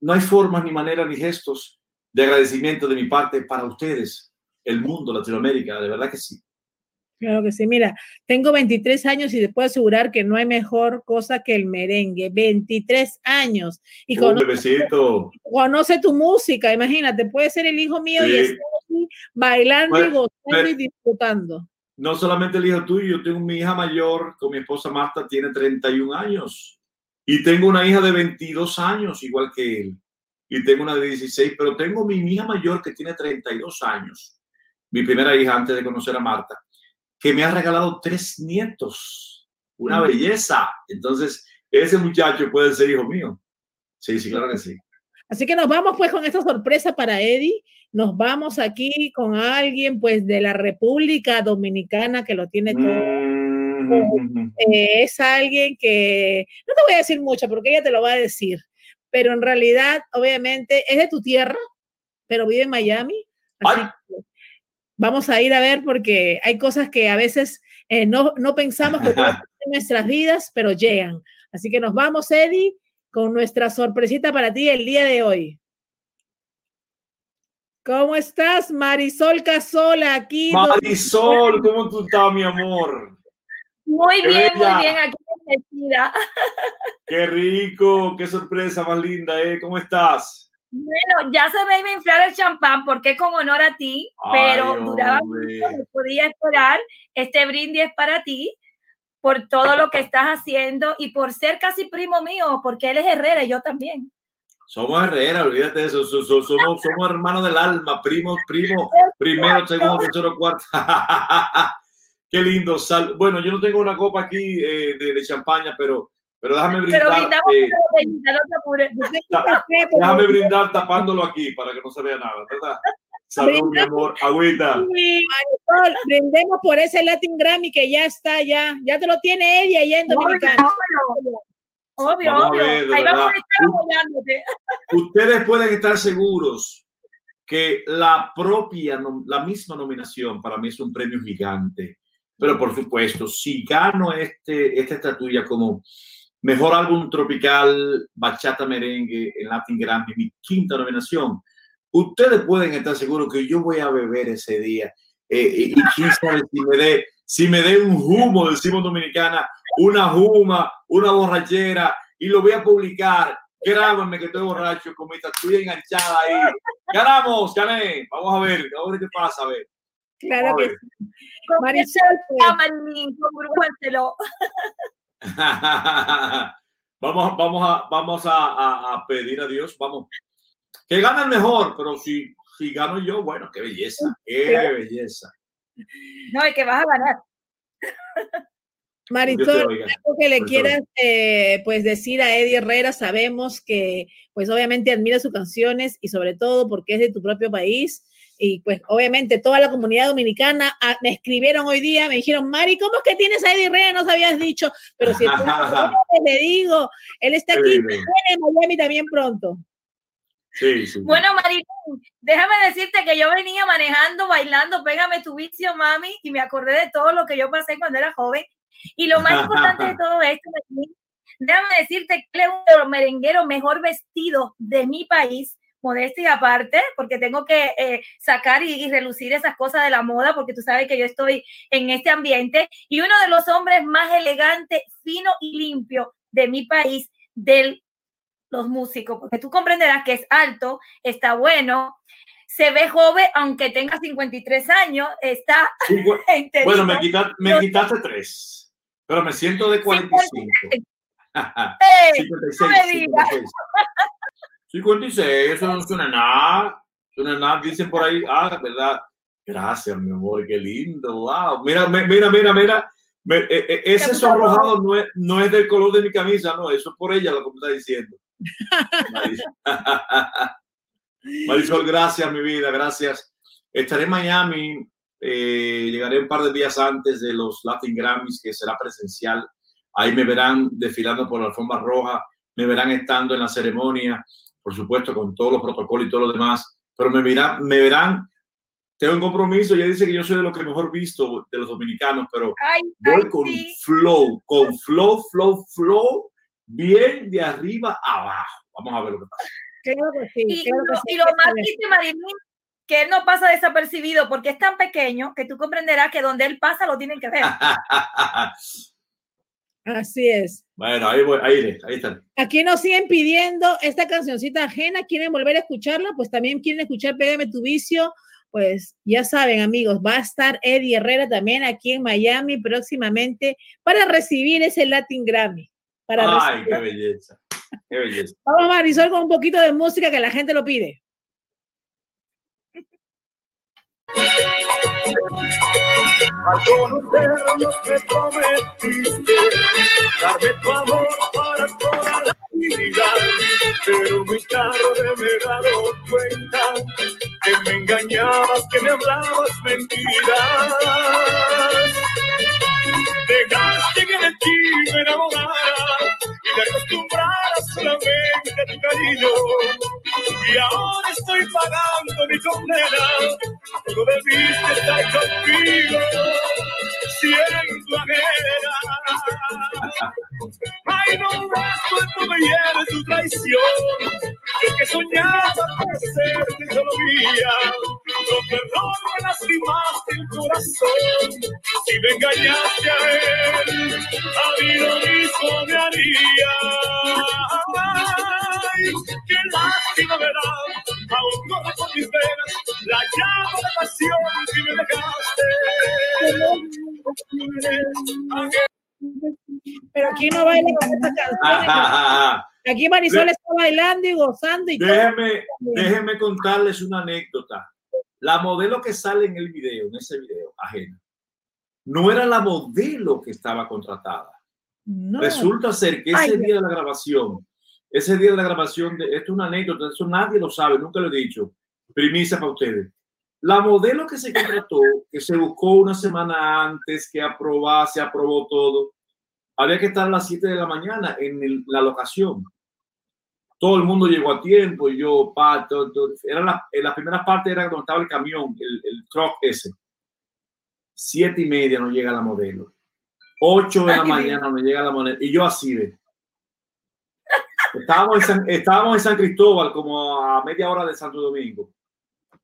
no hay formas, ni maneras, ni gestos de agradecimiento de mi parte para ustedes, el mundo, Latinoamérica, de verdad que sí. Claro que sí. Mira, tengo 23 años y te puedo asegurar que no hay mejor cosa que el merengue. 23 años. Y conoce, conoce tu música, imagínate, puede ser el hijo mío y estar bailando y gozando y disfrutando no solamente el hijo tuyo, yo tengo mi hija mayor con mi esposa Marta, tiene 31 años. Y tengo una hija de 22 años, igual que él. Y tengo una de 16, pero tengo mi hija mayor que tiene 32 años. Mi primera hija antes de conocer a Marta, que me ha regalado tres nietos. Una belleza. Entonces, ese muchacho puede ser hijo mío. Sí, sí, claro que sí. Así que nos vamos pues con esta sorpresa para Eddie nos vamos aquí con alguien pues de la República Dominicana que lo tiene todo. Mm. Eh, es alguien que, no te voy a decir mucho porque ella te lo va a decir, pero en realidad obviamente es de tu tierra, pero vive en Miami. vamos a ir a ver porque hay cosas que a veces eh, no, no pensamos que en nuestras vidas, pero llegan. Así que nos vamos, Eddie, con nuestra sorpresita para ti el día de hoy. ¿Cómo estás, Marisol Casola? Aquí. Marisol, ¿cómo tú estás, mi amor? Muy bien, muy bien, aquí bendecida. Qué rico, qué sorpresa más linda, ¿eh? ¿Cómo estás? Bueno, ya se me iba a inflar el champán porque es con honor a ti, pero duraba mucho, no podía esperar. Este brindis es para ti por todo lo que estás haciendo y por ser casi primo mío, porque él es Herrera y yo también. Somos Herrera, olvídate de eso. Somos, somos hermanos del alma, primos, primos, primero, segundo, tercero, cuarto. Qué lindo. Sal. Bueno, yo no tengo una copa aquí eh, de, de, champaña, pero, pero déjame brindar. Pero eh, déjame brindar tapándolo aquí para que no se vea nada, ¿verdad? Salud, mi amor, agüita. brindemos por ese Latin Grammy que ya está, ya, ya te lo tiene ella allá en Dominicana. Obvio, obvio. Ahí vamos a estar Ustedes pueden estar seguros que la propia, la misma nominación para mí es un premio gigante. Pero por supuesto, si gano este, esta estatuilla como mejor álbum tropical, bachata merengue en Latin Grammy, mi quinta nominación, ustedes pueden estar seguros que yo voy a beber ese día. Eh, y quién sabe si me dé si me dé un humo, decimos dominicana, una juma, una borrachera, y lo voy a publicar. Grábenme que estoy borracho con mi tatuilla enganchada ahí. Ganamos, gané. Vamos a ver, a ver qué pasa, a ver. Claro que sí. Marisol, vamos, vamos, a, vamos a, a, pedir a Dios, vamos, que gane el mejor, pero si, si gano yo, bueno, qué belleza, qué belleza. No, es que vas a ganar. Marisol, algo que le quieras eh, pues decir a Eddie Herrera, sabemos que pues obviamente admira sus canciones y sobre todo porque es de tu propio país y pues obviamente toda la comunidad dominicana ah, me escribieron hoy día, me dijeron, Mari, ¿cómo es que tienes a Eddie Herrera? No habías dicho, pero si le digo, él está aquí en Miami también pronto. Sí, sí. Bueno, Marilyn, déjame decirte que yo venía manejando, bailando, pégame tu vicio, mami, y me acordé de todo lo que yo pasé cuando era joven. Y lo más importante de todo esto, déjame decirte que es uno de los merengueros mejor vestidos de mi país, modestia aparte, porque tengo que eh, sacar y, y, relucir esas cosas de la moda, porque tú sabes que yo estoy en este ambiente, y uno de los hombres más elegantes, fino y limpio de mi país, del los músicos, porque tú comprenderás que es alto, está bueno, se ve joven, aunque tenga 53 años, está... bueno, me, quitaste, me quitaste tres, pero me siento de 45. 56, 56. eso no suena nada. Suena nada, dicen por ahí, ah, verdad. Gracias, mi amor, qué lindo, wow. Mira, mira, mira, mira. Eh, eh, ese sonrojado no es, no es del color de mi camisa, no, eso es por ella lo que me está diciendo. Marisol, gracias, mi vida, gracias. Estaré en Miami, eh, llegaré un par de días antes de los Latin Grammys, que será presencial. Ahí me verán desfilando por la alfombra roja, me verán estando en la ceremonia, por supuesto, con todos los protocolos y todo lo demás, pero me, verán, me verán. Tengo un compromiso, ya dice que yo soy de lo que mejor visto de los dominicanos, pero voy con flow, con flow, flow, flow bien de arriba abajo. Vamos a ver lo que pasa. y, lo, más triste, Marilyn, que él no pasa desapercibido porque es tan pequeño que tú comprenderás que donde él pasa lo tienen que ver. Así es. Bueno, ahí, voy, ahí, ahí están. Aquí nos siguen pidiendo esta cancioncita ajena. ¿Quieren volver a escucharla? Pues también quieren escuchar Pégame tu vicio. Pues ya saben, amigos, va a estar Eddie Herrera también aquí en Miami próximamente para recibir ese Latin Grammy. Ay, qué belleza. Qué belleza. Vamos, Marisol, con un poquito de música que la gente lo pide. Al conocernos me prometiste darme tu amor para toda la vida, pero mi carro de me he dado cuenta que me engañabas, que me hablabas mentiras. Dejaste que de ti me enamorara y me acostumbrara solamente a tu cariño. Y ahora estoy pagando mi condena. Tú debiste estar conmigo, siendo ajena. Ay, no, esto me lleve tu traición. Yo que soñaba con serte solo mía. No, perdón, me lastimaste el corazón. Si me engañaste a él, a mí lo mismo me haría. Ay, qué lástima me da, aún corre por mis venas la llama de pasión que me dejaste. Pero aquí no baila con esta canción. Aquí Marisol está bailando y gozando. Y déjeme, déjeme contarles una anécdota. La modelo que sale en el video, en ese video ajeno, no era la modelo que estaba contratada. Resulta ser que ese día de la grabación, ese día de la grabación, de, esto es una anécdota, eso nadie lo sabe, nunca lo he dicho. Primicia para ustedes. La modelo que se contrató, que se buscó una semana antes, que aprobó, se aprobó todo, había que estar a las 7 de la mañana en la locación. Todo el mundo llegó a tiempo y yo, pa, era la, en las primeras partes era donde estaba el camión, el, el truck ese. Siete y media no llega la modelo. 8 de la mañana no llega la modelo. Y yo así de. Estábamos en, San, estábamos en San Cristóbal como a media hora de Santo Domingo.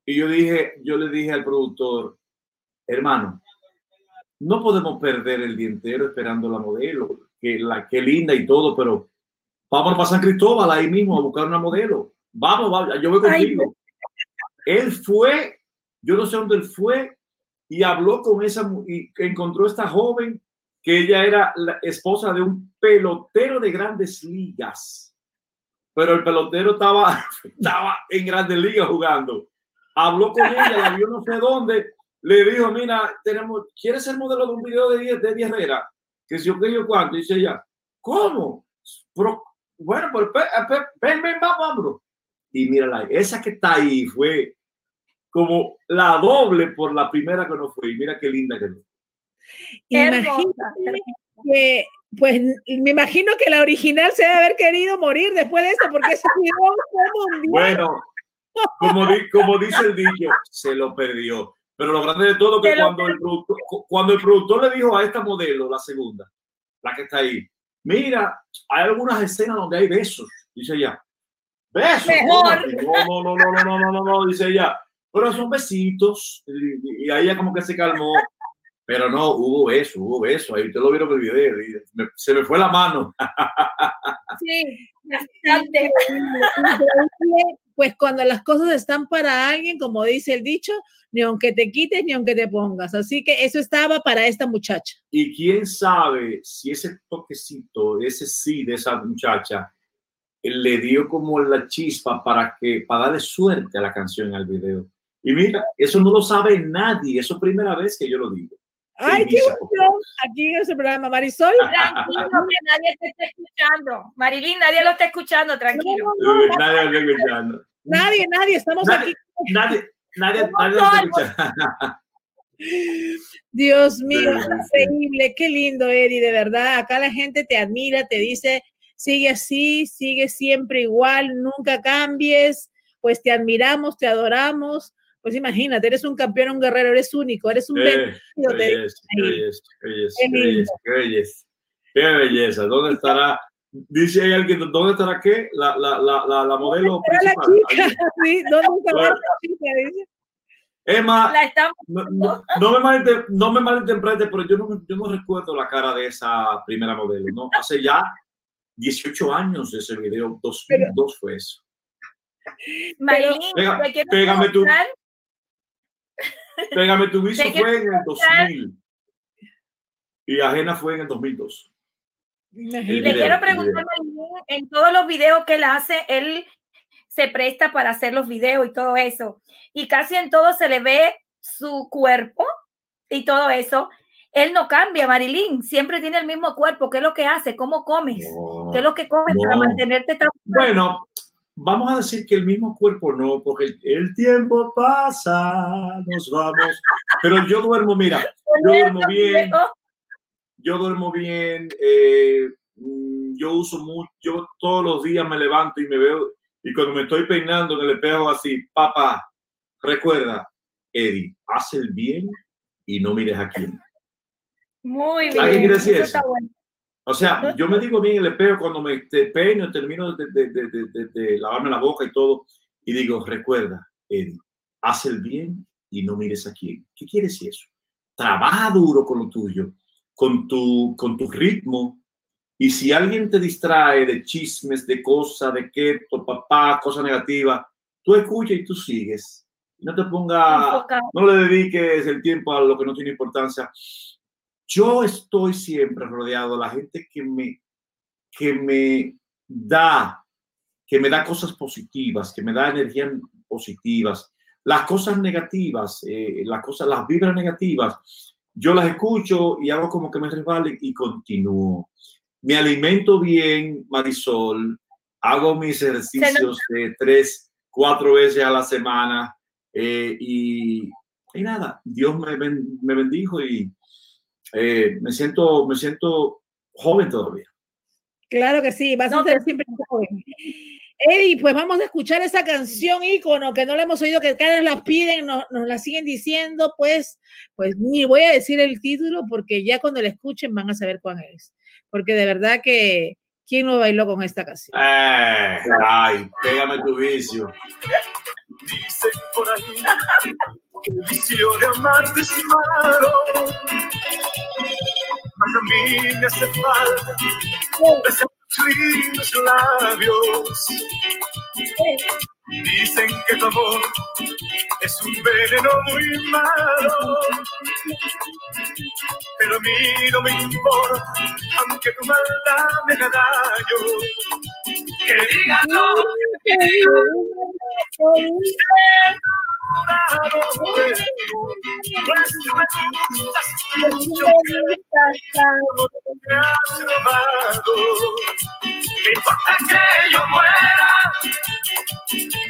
Y yo dije, yo le dije al productor, hermano, no podemos perder el día entero esperando la modelo, que la que linda y todo, pero vamos para San Cristóbal ahí mismo a buscar una modelo. Vamos, vamos yo voy contigo. Él fue, yo no sé dónde él fue, y habló con esa, y encontró esta joven que ella era la esposa de un pelotero de grandes ligas. Pero el pelotero estaba, estaba en grandes ligas jugando. Habló con ella, la vio no sé dónde, le dijo, mira, tenemos, ¿quieres ser modelo de un video de 10 de Herrera? que si yo que yo cuánto, dice ella, ¿cómo? bueno, pues ven, ven, vamos, Y mírala, esa que está ahí fue como la doble por la primera que no fue. Y mira qué linda que no. Imagínate que, pues me imagino que la original se debe haber querido morir después de esto, porque fue mundial. Bueno, como, como dice el dicho, se lo perdió. Pero lo grande de todo que cuando el, productor, cuando el productor le dijo a esta modelo, la segunda, la que está ahí, mira, hay algunas escenas donde hay besos, dice ella. Besos. No, no, no, no, no, no, no, no, dice ella. Pero son besitos. Y, ahí ella como que se calmó. Pero no, hubo beso, hubo beso. Ahí ustedes lo vieron en el video. se me fue la mano. Sí, bastante. Pues cuando las cosas están para alguien, como dice el dicho, ni aunque te quites ni aunque te pongas. Así que eso estaba para esta muchacha. Y quién sabe si ese toquecito, ese sí de esa muchacha, le dio como la chispa para que para darle suerte a la canción al video. Y mira, eso no lo sabe nadie, eso es primera vez que yo lo digo. Ay, qué emoción aquí en ese programa, Marisol. Tranquilo, que nadie te está escuchando. Marilyn, nadie lo está escuchando, tranquilo. nadie lo está escuchando. Nadie, nadie, estamos aquí. Nadie, Nadie, nadie Dios mío, increíble, qué lindo, Eddie, de verdad. Acá la gente te admira, te dice, sigue así, sigue siempre igual, nunca cambies, pues te admiramos, te adoramos. Pues imagínate, eres un campeón, un guerrero, eres único, eres un eh, qué, belleza, qué, belleza, qué, belleza, qué belleza, qué belleza, ¿Dónde estará Dice ahí alguien, ¿dónde estará qué? La, la, la, la, la modelo principal. La chica? Sí, ¿dónde estará la chica? Dice. Emma, no, no, no, me no me malinterprete, pero yo no, yo no recuerdo la cara de esa primera modelo, ¿no? Hace ya 18 años ese video, 2002 fue eso. Marilyn, Pega, pégame tu, pégame tu fue en el 2000 y Ajena fue en el 2002. Le quiero preguntar, en todos los videos que él hace, él se presta para hacer los videos y todo eso. Y casi en todo se le ve su cuerpo y todo eso. Él no cambia, Marilyn, siempre tiene el mismo cuerpo. ¿Qué es lo que hace? ¿Cómo comes? ¿Qué es lo que comes para mantenerte tan Bueno, vamos a decir que el mismo cuerpo no, porque el, tiempo pasa, nos vamos. Pero yo duermo, mira, yo duermo bien yo duermo bien, eh, mm, yo uso mucho, yo todos los días me levanto y me veo, y cuando me estoy peinando en el espejo así, papá, recuerda, Eddie, haz el bien y no mires a quién. Muy bien. ¿Alguien quiere decir eso? O sea, yo me digo bien en el espejo cuando me peino, termino de, de, de, de, lavarme la boca y todo, y digo, recuerda, Eddie, haz el bien y no mires a quién. ¿Qué quiere decir eso? Trabaja duro con lo tuyo con tu, con tu ritmo. Y si alguien te distrae de chismes, de cosas, de que tu papá, cosas negativas, tú escuchas y tú sigues. No te ponga, no le dediques el tiempo a lo que no tiene importancia. Yo estoy siempre rodeado de la gente que me, que me da, que me da cosas positivas, que me da energías positivas. Las cosas negativas, eh, las cosas, las vibras negativas, yo las escucho y hago como que me resbalen y continúo. Me alimento bien, Marisol, hago mis ejercicios de tres, cuatro veces a la semana eh, y, y, nada, Dios me, me bendijo y eh, me, siento, me siento joven todavía. Claro que sí, vas a ser siempre joven. Eddie, pues vamos a escuchar esa canción ícono que no la hemos oído, que cada vez la piden, nos, nos, la siguen diciendo, pues, pues ni voy a decir el título porque ya cuando la escuchen van a saber cuál es. Porque de verdad que, ¿quién no bailó con esta canción? Eh, ay, pégame tu vicio. Dicen por ahí el vicio de amar es malo. Mas a mí me hace falta lindos labios. Dicen que tu amor es un veneno muy malo. Pero a mí no me importa, aunque tu maldad me haga daño. Que diga todo, que diga Pues importa que yo muera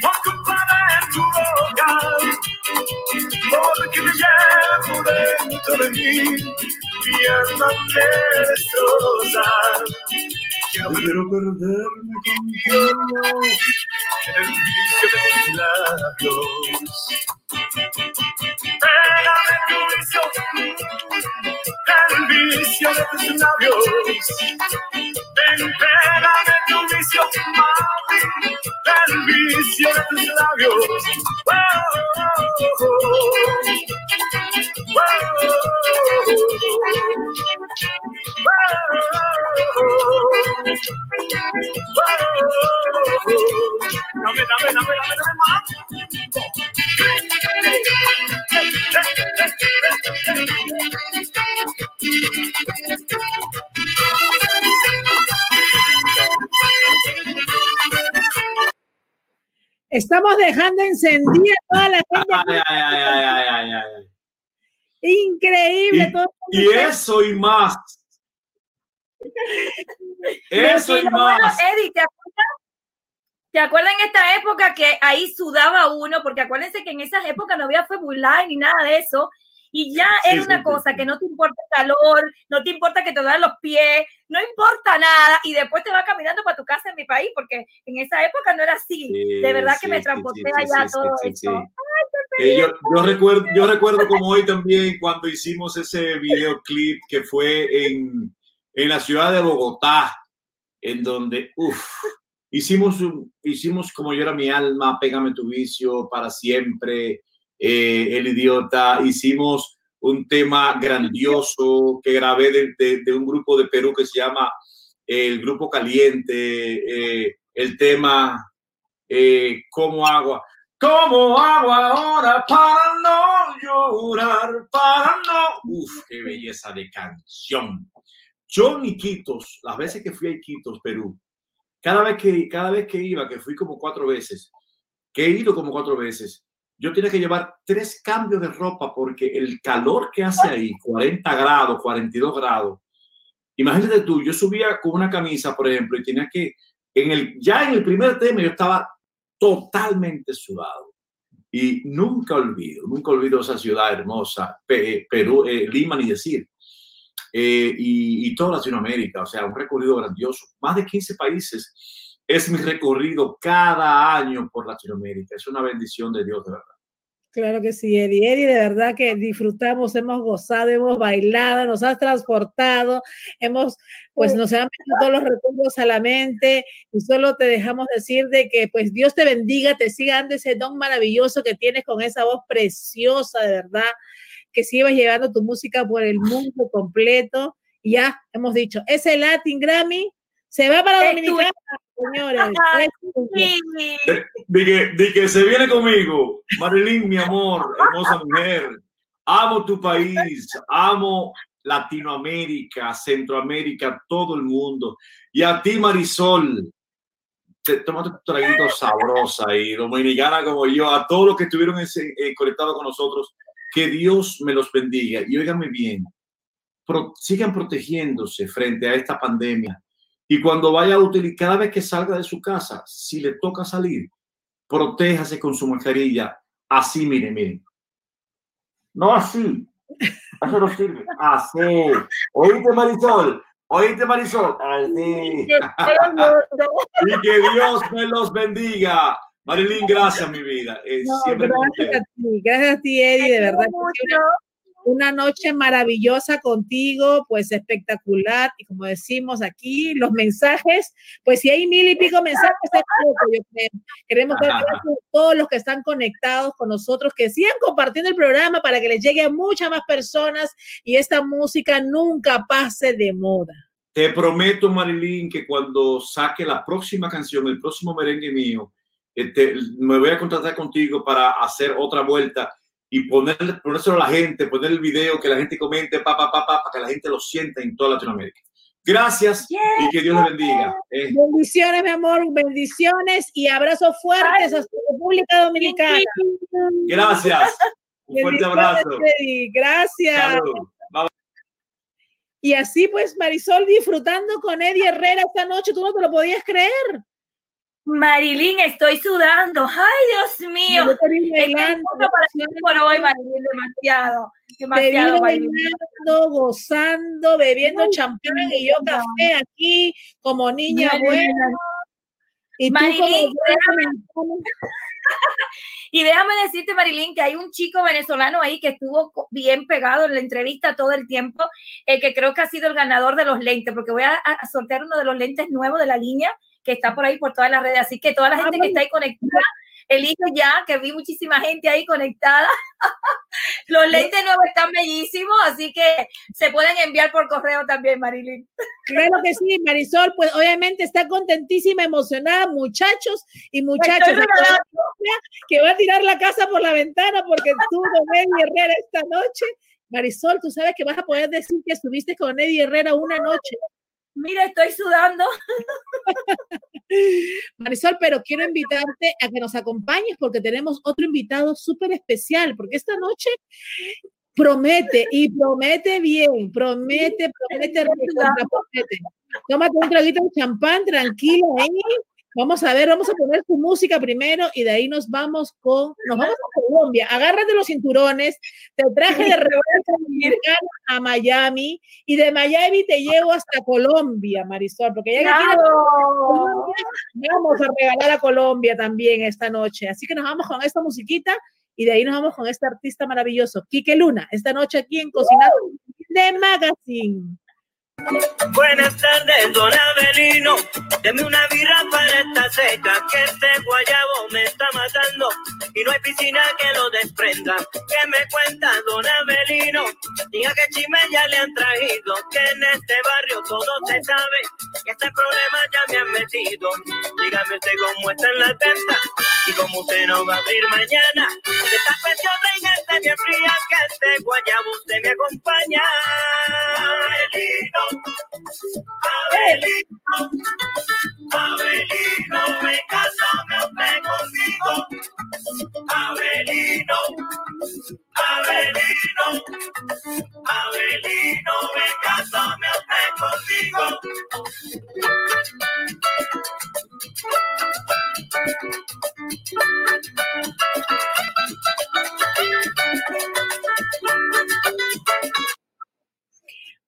por culpa de tu boca, porque me llevo dentro de mí mi alma me. Quiero perderme contigo. el vicio de tus labios. Pégame tu vicio, el vicio de tus labios. Ven, pégame tu vicio, mami, el vicio de tus labios. Oh, oh, oh, Dame, dame, dame, dame, dame más. Estamos dejando encendida toda la gente. Ay, ay, ay, ay, ay, ay, ay. Increíble. Y- todo Y eso y más. Eso y bueno, más. Eddie, ¿te acuerdas? ¿Te acuerdas en esta época que ahí sudaba uno? Porque acuérdense que en esas épocas no había Facebook Live ni nada de eso. Y ya Sí, era una sí, cosa sí. que no te importa el calor, no te importa que te duelen los pies, no importa nada. Y después te vas caminando para tu casa en mi país, porque en esa época no era así. Sí, de verdad que me transporté allá todo sí, esto. Eh, yo, yo recuerdo, yo recuerdo como hoy también cuando hicimos ese videoclip que fue en, en la ciudad de Bogotá, en donde, uff, hicimos, hicimos como yo era mi alma, pégame tu vicio para siempre, eh, el idiota, hicimos un tema grandioso que grabé de, de- un grupo de Perú que se llama eh, el Grupo Caliente, el tema eh, como agua. Como agua ahora para no llorar, para no. Uf, qué belleza de canción. Yo en Iquitos, las veces que fui a Iquitos, Perú, cada vez que, cada vez que iba, que fui como cuatro veces, que he ido como cuatro veces, yo tenía que llevar tres cambios de ropa porque el calor que hace ahí, 40 grados, 42 grados, imagínate tú, yo subía con una camisa, por ejemplo, y tenía que, en el, ya en el primer tema yo estaba totalmente sudado. Y nunca olvido, nunca olvido esa ciudad hermosa, Pe- Perú, eh, Lima ni decir, Eh, y, y toda Latinoamérica, o sea, un recorrido grandioso, más de 15 países. Es mi recorrido cada año por Latinoamérica, es una bendición de Dios, de verdad. Claro que sí, Eddie. Eddie, de verdad que disfrutamos, hemos gozado, hemos bailado, nos has transportado, hemos, pues nos han venido todos los recuerdos a la mente y solo te dejamos decir de que pues Dios te bendiga, te siga dando ese don maravilloso que tienes con esa voz preciosa, de verdad, que sigas llevando tu música por el mundo completo. Y ya hemos dicho, ese Latin Grammy se va para Dominicana, señores. Sí. Di que, di que se viene conmigo. Marilyn, mi amor, hermosa mujer. Amo tu país, amo Latinoamérica, Centroamérica, todo el mundo. Y a ti, Marisol, te toma tu traguito sabrosa y dominicana como yo, a todos los que estuvieron eh, conectados con nosotros, que Dios me los bendiga. Y óigame bien, pro- sigan protegiéndose frente a esta pandemia. Y cuando vaya a utilizar, cada vez que salga de su casa, si le toca salir, protéjase con su mascarilla. Así, miren, miren. No así. Eso no sirve. Así. Oíste, Marisol. Oíste, Marisol. Así. Y que Dios me los bendiga. Marilyn, gracias, mi vida. Eh, No, gracias a ti, gracias a ti, Eddie, de verdad. Mucho. Una noche maravillosa contigo, pues espectacular. Y como decimos aquí, los mensajes, pues si hay mil y pico mensajes, es poco, yo creo. Queremos dar gracias a todos los que están conectados con nosotros, que sigan compartiendo el programa para que les llegue a muchas más personas y esta música nunca pase de moda. Te prometo, Marilyn, que cuando saque la próxima canción, el próximo merengue mío, este, me voy a contratar contigo para hacer otra vuelta y ponerle, ponérselo a la gente, poner el video, que la gente comente, pa, pa, pa, pa, para que la gente lo sienta en toda Latinoamérica. Gracias y que Dios les bendiga. Eh, Bendiciones, mi amor, bendiciones y abrazos fuertes hasta República Dominicana. gracias. Un fuerte abrazo. Gracias. Y así pues Marisol disfrutando con Eddie Herrera esta noche, tú no te lo podías creer. Marilyn, estoy sudando. Ay, Dios mío. por hoy, Marilyn, demasiado. Demasiado, bailando, gozando, bebiendo champán y yo café aquí como niña buena. Y Marilyn, y déjame decirte, Marilyn, que hay un chico venezolano ahí que estuvo bien pegado en la entrevista todo el tiempo, eh, que creo que ha sido el ganador de los lentes, porque voy a, a sortear uno de los lentes nuevos de la línea que está por ahí por todas las redes. Así que toda la gente que está ahí conectada, elige ya, que vi muchísima gente ahí conectada. Los lentes nuevos están bellísimos, así que se pueden enviar por correo también, Marilyn. Claro que sí, Marisol, pues obviamente está contentísima, emocionada, muchachos y muchachos. Que va a tirar la casa por la ventana porque estuvo con Eddie Herrera esta noche. Marisol, tú sabes que vas a poder decir que estuviste con Eddie Herrera una noche. Mira, estoy sudando. Marisol, pero quiero invitarte a que nos acompañes porque tenemos otro invitado súper especial, porque esta noche promete y promete bien, promete, promete, promete. Tómate un traguito de champán, tranquilo ahí, Vamos a ver, vamos a poner su música primero y de ahí nos vamos con, nos vamos a Colombia. Agárrate los cinturones, te traje de regreso a Miami y de Miami te llevo hasta Colombia, Marisol, porque ya vamos a regalar a Colombia también esta noche. Así que nos vamos con esta musiquita y de ahí nos vamos con este artista maravilloso, Quique Luna, esta noche aquí en Cocinado de Magazine. Buenas tardes, don Avelino. Deme una birra para esta seca, que este guayabo me está matando y no hay piscina que lo desprenda. ¿Qué me cuenta, don Avelino? Diga que chisme ya le han traído, que en este barrio todo se sabe, que este problema ya me han metido. Dígame usted cómo está en la testa y cómo usted no va a abrir mañana. Esta presión de bien fría, que este guayabo usted me acompaña. Abelino, Abelino, me casame usted conmigo. Abelino, Abelino, Abelino, me casame usted conmigo.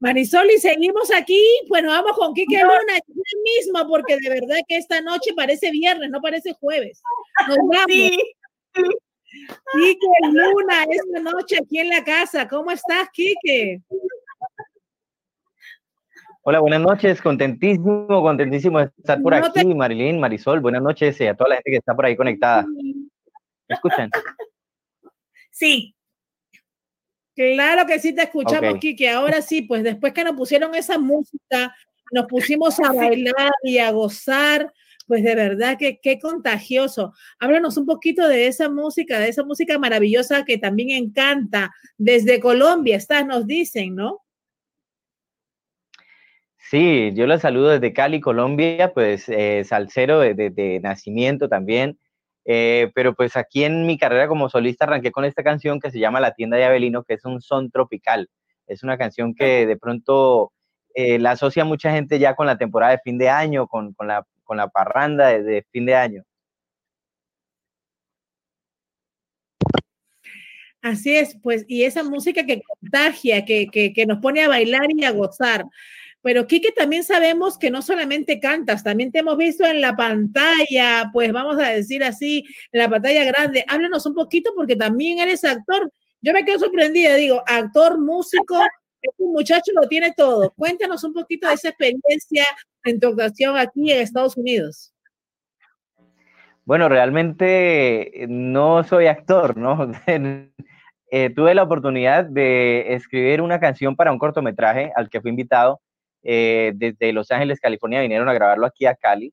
Marisol, y seguimos aquí. Bueno, vamos con Kike Luna mismo, porque de verdad que esta noche parece viernes, no parece jueves. Nos vamos. Kike Luna, esta noche aquí en la casa. ¿Cómo estás, Kike? Hola, buenas noches. Contentísimo, contentísimo de estar por aquí, Marilyn, Marisol. Buenas noches y a toda la gente que está por ahí conectada. ¿Me escuchan? Sí. Claro que sí te escuchamos, Kiki. Ahora sí, pues después que nos pusieron esa música, nos pusimos a bailar y a gozar, pues de verdad que qué contagioso. Háblanos un poquito de esa música, de esa música maravillosa que también encanta. Desde Colombia estás, nos dicen, ¿no? Sí, yo la saludo desde Cali, Colombia, pues eh, salsero de nacimiento también. Eh, pero pues aquí en mi carrera como solista arranqué con esta canción que se llama La tienda de Abelino, que es un son tropical. Es una canción que de pronto eh, la asocia mucha gente ya con la temporada de fin de año, con, con, la, con la parranda de, fin de año. Así es, pues, y esa música que contagia, que, que, que nos pone a bailar y a gozar. Pero Kike también sabemos que no solamente cantas, también te hemos visto en la pantalla, pues vamos a decir así, en la pantalla grande. Háblanos un poquito porque también eres actor. Yo me quedo sorprendida, digo, actor, músico, este muchacho lo tiene todo. Cuéntanos un poquito de esa experiencia en tu actuación aquí en Estados Unidos. Bueno, realmente no soy actor, ¿no? Eh, tuve la oportunidad de escribir una canción para un cortometraje al que fui invitado eh, desde Los Ángeles, California, vinieron a grabarlo aquí a Cali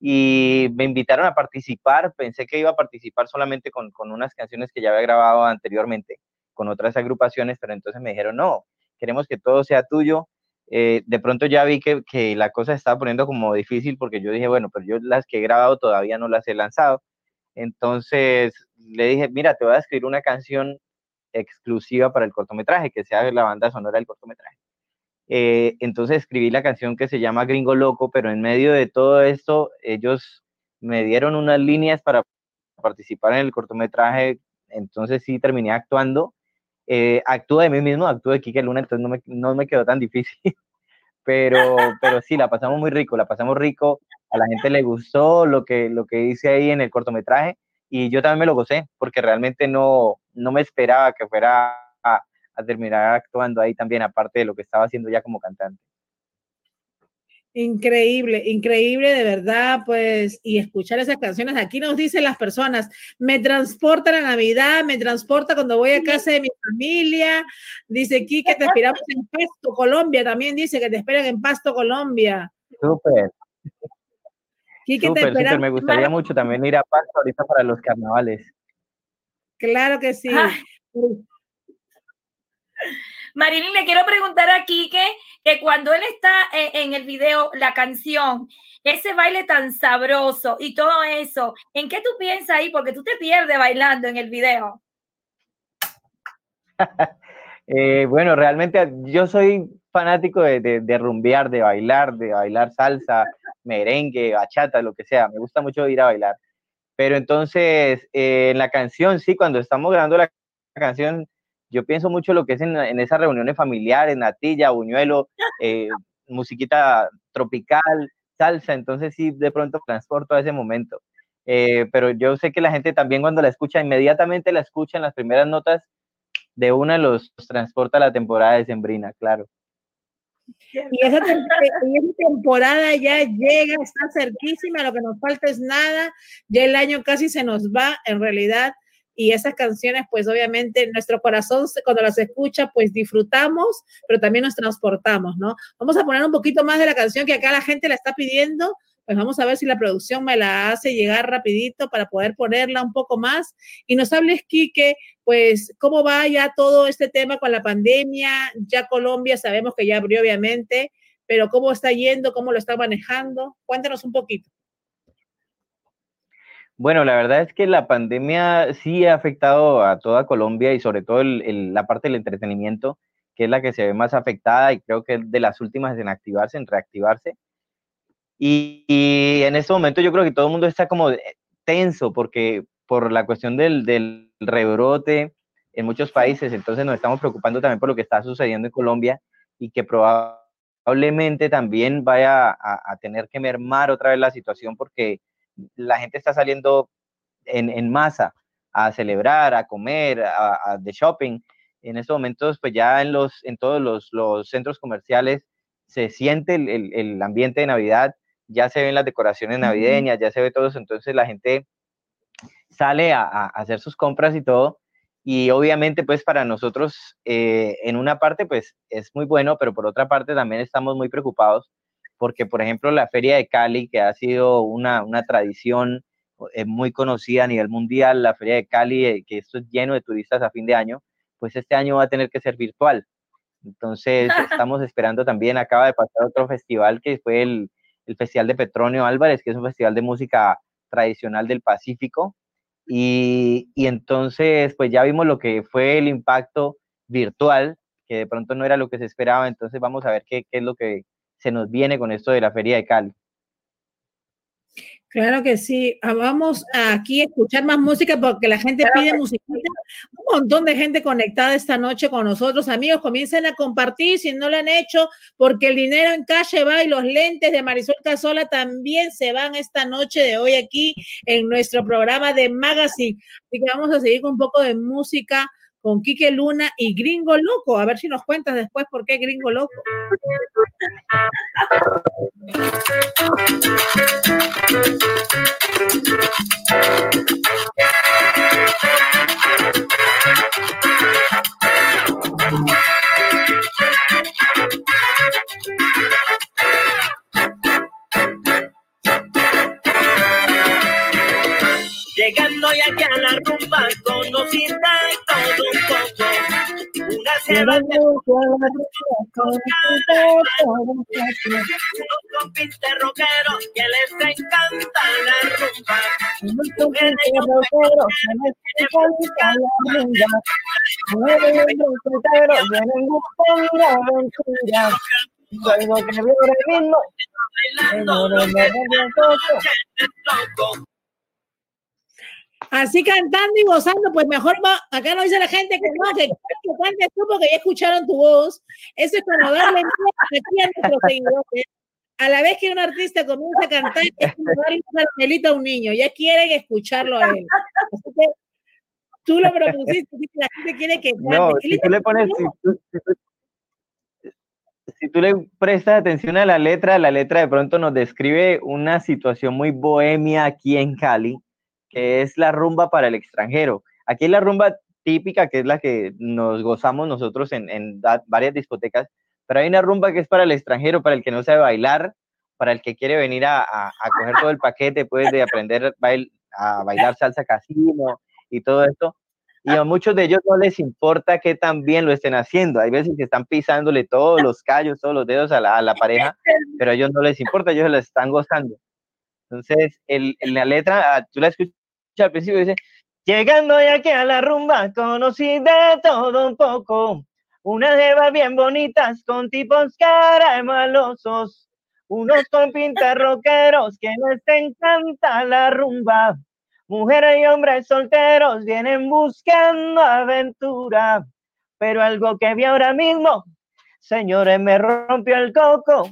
y me invitaron a participar. Pensé que iba a participar solamente con, unas canciones que ya había grabado anteriormente con otras agrupaciones, pero entonces me dijeron, no, queremos que todo sea tuyo. Eh, de pronto ya vi que, que, la cosa se estaba poniendo como difícil porque yo dije, bueno, pero yo las que he grabado todavía no las he lanzado. Entonces le dije, mira, te voy a escribir una canción exclusiva para el cortometraje, que sea la banda sonora del cortometraje. Eh, entonces escribí la canción que se llama Gringo Loco, pero en medio de todo esto, ellos me dieron unas líneas para participar en el cortometraje, entonces sí terminé actuando. Eh, actúo de mí mismo, actúo de Kike Luna, entonces no me, no me quedó tan difícil, pero, pero sí, la pasamos muy rico, la pasamos rico, a la gente le gustó lo que, lo que hice ahí en el cortometraje y yo también me lo gocé, porque realmente no, no me esperaba que fuera a, terminar actuando ahí también, aparte de lo que estaba haciendo ya como cantante. Increíble, increíble de verdad, pues, y escuchar esas canciones. Aquí nos dicen las personas, me transporta la Navidad, me transporta cuando voy a casa de mi familia. Dice aquí que te esperamos en Pasto, Colombia. También dice que te esperan en Pasto, Colombia. Súper. Súper, Me gustaría mucho también ir a Pasto ahorita para los carnavales. Claro que sí. Marilyn, le quiero preguntar a Quique que cuando él está en, el video, la canción, ese baile tan sabroso y todo eso, ¿en qué tú piensas ahí? Porque tú te pierdes bailando en el video. Eh, bueno, realmente yo soy fanático de, de, rumbear, de bailar, de bailar salsa, merengue, bachata, lo que sea. Me gusta mucho ir a bailar. Pero entonces, eh, en la canción, sí, cuando estamos grabando la canción, yo pienso mucho lo que es en, esas reuniones familiares, natilla, buñuelo, eh, musiquita tropical, salsa, entonces sí, de pronto transporto a ese momento. Eh, pero yo sé que la gente también cuando la escucha, inmediatamente la escucha en las primeras notas, de una los, transporta a la temporada de Sembrina, claro. Y esa, temporada ya llega, está cerquísima, lo que nos falta es nada, ya el año casi se nos va, en realidad y esas canciones, pues obviamente nuestro corazón cuando las escucha, pues disfrutamos, pero también nos transportamos, ¿no? Vamos a poner un poquito más de la canción que acá la gente la está pidiendo, pues vamos a ver si la producción me la hace llegar rapidito para poder ponerla un poco más y nos hables, Quique, pues cómo va ya todo este tema con la pandemia, ya Colombia sabemos que ya abrió obviamente, pero cómo está yendo, cómo lo está manejando, cuéntanos un poquito. Bueno, la verdad es que la pandemia sí ha afectado a toda Colombia y sobre todo la parte del entretenimiento, que es la que se ve más afectada y creo que es de las últimas en activarse, en reactivarse. Y, en este momento yo creo que todo el mundo está como tenso porque por la cuestión del, del rebrote en muchos países, entonces nos estamos preocupando también por lo que está sucediendo en Colombia y que probablemente también vaya a tener que mermar otra vez la situación porque la gente está saliendo en, masa a celebrar, a comer, a, de shopping. En estos momentos, pues ya en, los, en todos los, centros comerciales se siente el, ambiente de Navidad, ya se ven las decoraciones navideñas, ya se ve todo eso, entonces la gente sale a, hacer sus compras y todo. Y obviamente, pues para nosotros, eh, en una parte, pues es muy bueno, pero por otra parte también estamos muy preocupados porque por ejemplo la Feria de Cali, que ha sido una, tradición eh, muy conocida a nivel mundial, la Feria de Cali, eh, que esto es lleno de turistas a fin de año, pues este año va a tener que ser virtual. Entonces estamos esperando también, acaba de pasar otro festival que fue el, Festival de Petronio Álvarez, que es un festival de música tradicional del Pacífico. Y, entonces, pues ya vimos lo que fue el impacto virtual, que de pronto no era lo que se esperaba, entonces vamos a ver qué, qué es lo que, se nos viene con esto de la Feria de Cali. Claro que sí. Ah, vamos aquí a escuchar más música porque la gente pide música. Un montón de gente conectada esta noche con nosotros. Amigos, comiencen a compartir si no lo han hecho, porque el dinero en calle va y los lentes de Marisol Casola también se van esta noche de hoy aquí en nuestro programa de Magazine. Así que vamos a seguir con un poco de música con Quique Luna y Gringo Loco. A ver si nos cuentas después por qué Gringo Loco. Llegando ya que a la rumba conocida todo un poco. Una que va compite rockero que les encanta la rumba. Mujeres rockeros que les encanta la rumba. Mujeres rockeros vienen buscando la aventura. Luego que veo el ritmo, Así cantando y gozando, pues mejor va, acá no dice la gente que no, que, que cantes tú porque ya escucharon tu voz. Eso es como darle aquí a nuestros seguidores. A la vez que un artista comienza a cantar, es como darle un caramelito a un niño, ya quieren escucharlo a él. Así que tú lo propusiste, así que la gente quiere que cante. No, si tú le pones, si tú, si tú- si tú le prestas atención a la letra, la letra de pronto nos describe una situación muy bohemia aquí en Cali, que es la rumba para el extranjero. Aquí la rumba típica, que es la que nos gozamos nosotros en, varias discotecas, pero hay una rumba que es para el extranjero, para el que no sabe bailar, para el que quiere venir a, a- coger todo el paquete, pues de aprender a bailar salsa casino y todo esto. Y a muchos de ellos no les importa que tan bien lo estén haciendo. Hay veces que están pisándole todos los callos, todos los dedos a la, pareja, pero a ellos no les importa, ellos la están gozando. Entonces, en la letra, ah, tú la escuchas al dice, llegando ya aquí a la rumba, conocí de todo un poco, unas jevas bien bonitas con tipos caramalosos, unos con pintas rockeros que les encanta la rumba, mujeres y hombres solteros vienen buscando aventura, pero algo que vi ahora mismo, señores, me rompió el coco,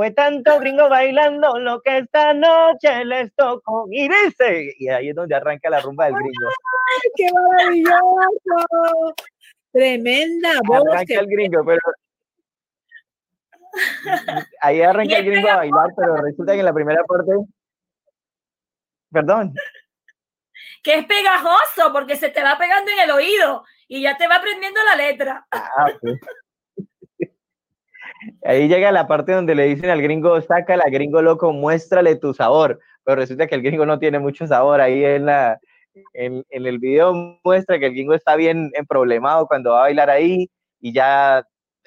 fue tanto gringo bailando lo que esta noche les tocó. Y dice, y ahí es donde arranca la rumba del gringo. ¡Ay, qué maravilloso! Tremenda voz. Arranca el gringo, pero. Ahí arranca el gringo a bailar, pero resulta que en la primera parte. Perdón. Que es pegajoso porque se te va pegando en el oído y ya te va aprendiendo la letra. Ah, ok. Ahí llega la parte donde le dicen al gringo, sácala, gringo loco, muéstrale tu sabor. Pero resulta que el gringo no tiene mucho sabor. Ahí en, la, en, en el video muestra que el gringo está bien emproblemado cuando va a bailar ahí y ya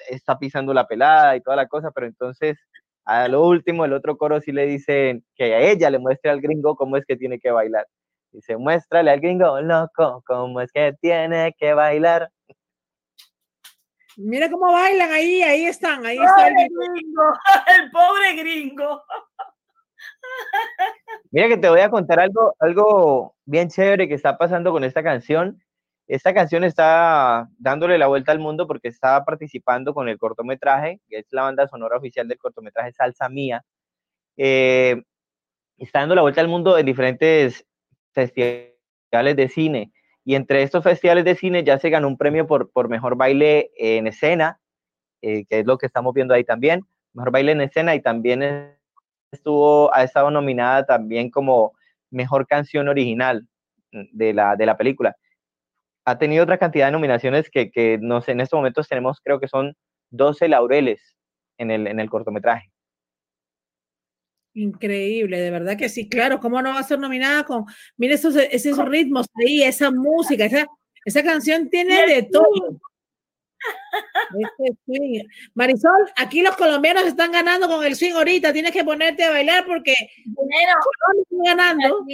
está pisando la pelada y toda la cosa. Pero entonces, a lo último, el otro coro sí le dicen que a ella le muestre al gringo cómo es que tiene que bailar. Dice, muéstrale al gringo loco cómo es que tiene que bailar. Mira cómo bailan ahí, ahí están, ahí está el gringo, el pobre gringo. Mira que te voy a contar algo, algo bien chévere que está pasando con esta canción. Esta canción está dándole la vuelta al mundo porque está participando con el cortometraje, que es la banda sonora oficial del cortometraje Salsa Mía. Eh, está dando la vuelta al mundo en diferentes festivales de cine. Y entre estos festivales de cine ya se ganó un premio por, por mejor baile en escena, eh, que es lo que estamos viendo ahí también. Mejor baile en escena y también es- estuvo, ha estado nominada también como mejor canción original mm, de la, de la película. Ha tenido otra cantidad de nominaciones que, que no en estos momentos tenemos, creo que son 12 laureles en el, en el cortometraje. Increíble, de verdad que sí, claro, ¿cómo no va a ser nominada con, mire esos, esos ritmos ahí, esa música, esa, esa canción tiene de todo. Ese swing. Marisol, aquí los colombianos están ganando con el swing ahorita, tienes que ponerte a bailar porque Bueno, Colombia está ganando.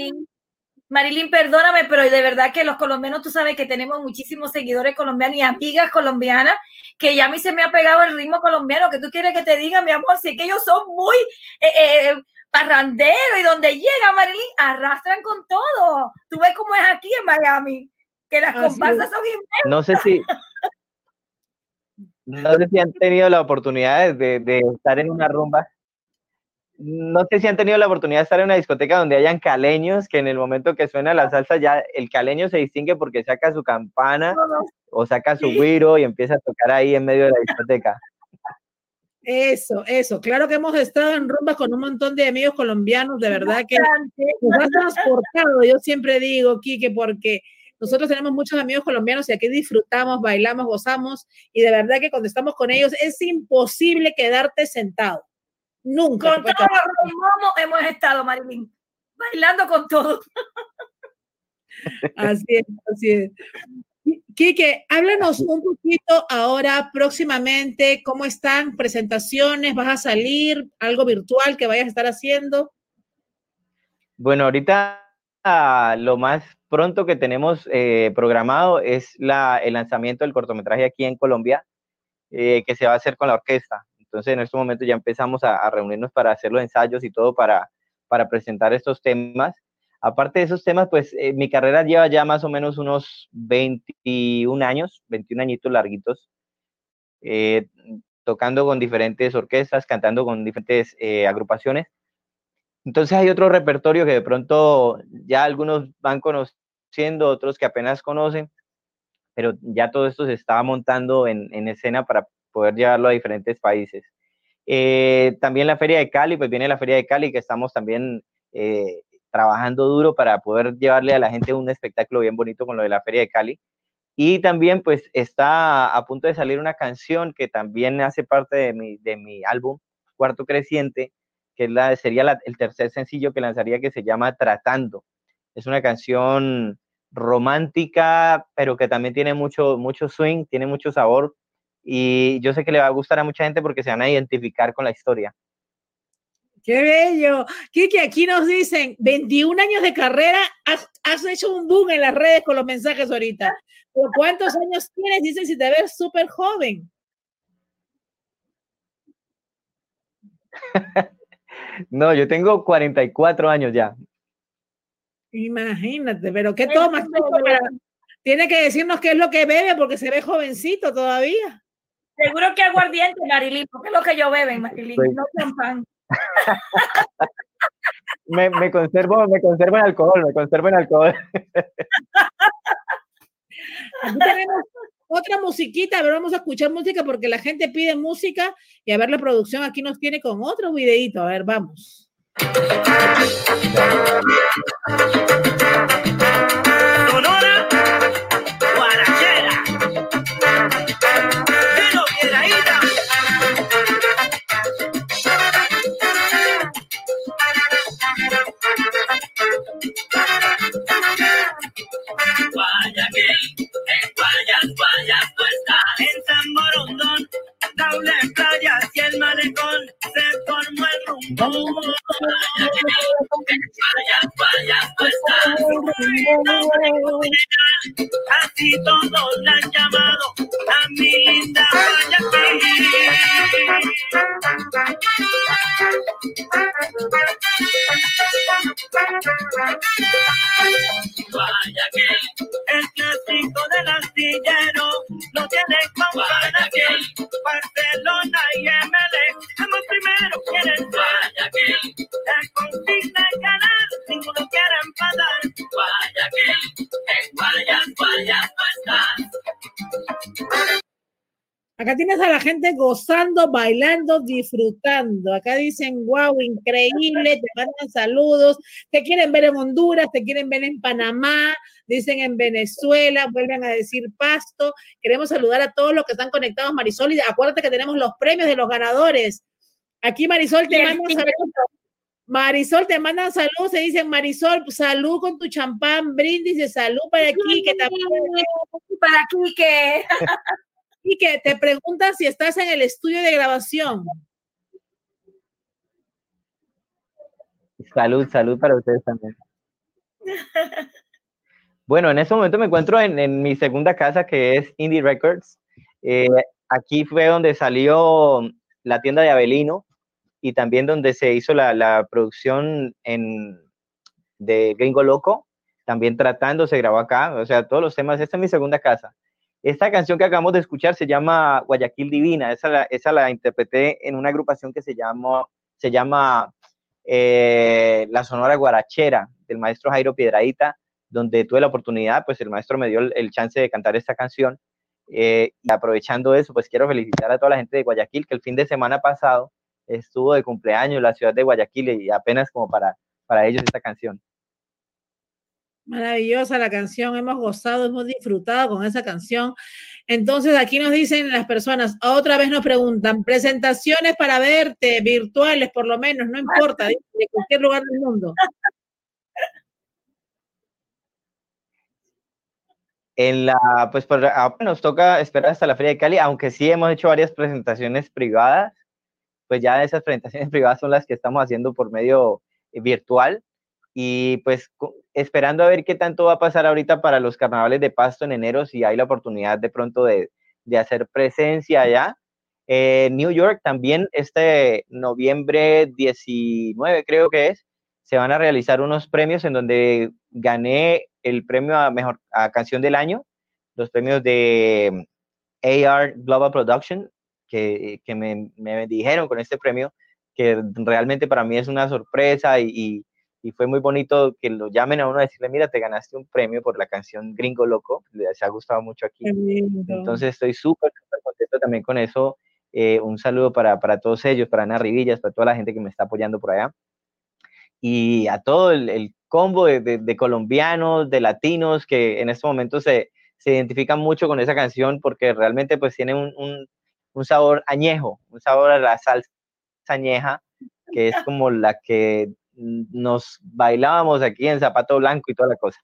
Marilyn, perdóname, pero de verdad que los colombianos, tú sabes que tenemos muchísimos seguidores colombianos y amigas colombianas, que ya a mí se me ha pegado el ritmo colombiano, que tú quieres que te diga, mi amor, sí que ellos son muy eh, eh, parranderos y donde llega Marilyn, arrastran con todo. Tú ves cómo es aquí en Miami, que las comparsas es. son inmensas. No sé si, no sé si han tenido la oportunidad de, de estar en una rumba. No sé si han tenido la oportunidad de estar en una discoteca donde hayan caleños, que en el momento que suena la salsa ya el caleño se distingue porque saca su campana o saca su güiro y empieza a tocar ahí en medio de la discoteca. Eso, eso, claro que hemos estado en rumbas con un montón de amigos colombianos, de verdad que nos ha transportado, yo siempre digo, Quique, porque nosotros tenemos muchos amigos colombianos y aquí disfrutamos, bailamos, gozamos y de verdad que cuando estamos con ellos es imposible quedarte sentado. Nunca. Con todos los momos hemos estado, Marilyn, bailando con todo. Así es, así es. Quique, háblanos un poquito ahora próximamente, ¿cómo están? ¿Presentaciones? ¿Vas a salir? ¿Algo virtual que vayas a estar haciendo? Bueno, ahorita ah, lo más pronto que tenemos eh, programado es la, el lanzamiento del cortometraje aquí en Colombia, eh, que se va a hacer con la orquesta. Entonces, en este momento ya empezamos a, a reunirnos para hacer los ensayos y todo para, para presentar estos temas Aparte de esos temas, pues eh, mi carrera lleva ya más o menos unos 21 años, 21 añitos larguitos, eh, tocando con diferentes orquestas, cantando con diferentes eh, agrupaciones. Entonces hay otro repertorio que de pronto ya algunos van conociendo, otros que apenas conocen, pero ya todo esto se está montando en, en escena para poder llevarlo a diferentes países. también la Feria de Cali, pues viene la Feria de Cali, que estamos también trabajando duro para poder llevarle a la gente un espectáculo bien bonito con lo de la Feria de Cali. Y también pues está a punto de salir una canción que también hace parte de mi, de mi álbum Cuarto Creciente, que es la, sería el tercer sencillo que lanzaría que se llama Tratando. Es una canción romántica, pero que también tiene mucho, mucho swing, tiene mucho sabor y yo sé que le va a gustar a mucha gente porque se van a identificar con la historia. Qué bello. Kiki, aquí nos dicen, 21 años de carrera, has, hecho un boom en las redes con los mensajes ahorita. ¿Por cuántos años tienes? Dicen si te ves súper joven. no, yo tengo 44 años ya. Imagínate, pero ¿qué tomas? Tiene que decirnos qué es lo que bebe porque se ve jovencito todavía. Seguro que aguardiente, Marilyn, porque es lo que yo beben, Marilyn, pues no champán me, me, conservo, me conservo en alcohol, me conservo en alcohol. Aquí tenemos otra musiquita, a ver, vamos a escuchar música porque la gente pide música y a ver la producción aquí nos tiene con otro videito, a ver, vamos. Come. Acá tienes a la gente gozando, bailando, disfrutando. Acá dicen, wow, increíble, te mandan saludos, te quieren ver en Honduras, te quieren ver en Panamá, dicen en Venezuela, vuelven a decir Pasto. Queremos saludar a todos los que están conectados, Marisol, y acuérdate que tenemos los premios de los ganadores. Aquí Marisol te manda saludos. Marisol te mandan saludos, se dicen Marisol, salud con tu champán, brindis de salud para aquí, que también para aquí que y que te preguntas si estás en el estudio de grabación. Salud, salud para ustedes también. Bueno, en este momento me encuentro en, mi segunda casa que es Indie Records. Eh, aquí fue donde salió la tienda de Avelino y también donde se hizo la, producción en, de Gringo Loco. También tratando, se grabó acá. O sea, todos los temas. Esta es mi segunda casa. Esta canción que acabamos de escuchar se llama Guayaquil Divina. Esa la, interpreté en una agrupación que se llama eh, La Sonora Guarachera del maestro Jairo Piedradita, donde tuve la oportunidad, pues el maestro me dio el, chance de cantar esta canción. Eh, y aprovechando eso, pues quiero felicitar a toda la gente de Guayaquil, que el fin de semana pasado estuvo de cumpleaños en la ciudad de Guayaquil y apenas como para, para ellos esta canción. Maravillosa la canción, hemos gozado, hemos disfrutado con esa canción. Entonces aquí nos dicen las personas, otra vez nos preguntan, presentaciones para verte, virtuales por lo menos, no importa, de cualquier lugar del mundo. En la, pues, ah, nos toca esperar hasta la Feria de Cali, aunque sí hemos hecho varias presentaciones privadas, pues ya esas presentaciones privadas son las que estamos haciendo por medio eh, virtual y pues esperando a ver qué tanto va a pasar ahorita para los carnavales de Pasto en enero, si hay la oportunidad de pronto de, de hacer presencia allá. Eh, New York también este noviembre 19 creo que es, se van a realizar unos premios en donde gané el premio a mejor a canción del año, los premios de AR Global Production, que, que me, me, dijeron con este premio, que realmente para mí es una sorpresa y, fue muy bonito que lo llamen a uno y decirle, mira, te ganaste un premio por la canción Gringo Loco, les ha gustado mucho aquí. Entonces estoy súper, súper contento también con eso eh, un saludo para, para, todos ellos, para Ana Rivillas, para toda la gente que me está apoyando por allá. Y a todo el, el combo de, de, colombianos, de latinos, que en este momento se, se, identifican mucho con esa canción porque realmente pues tiene un, un, un sabor añejo, un sabor a la salsa añeja, que es como la que nos bailábamos aquí en zapato blanco y toda la cosa.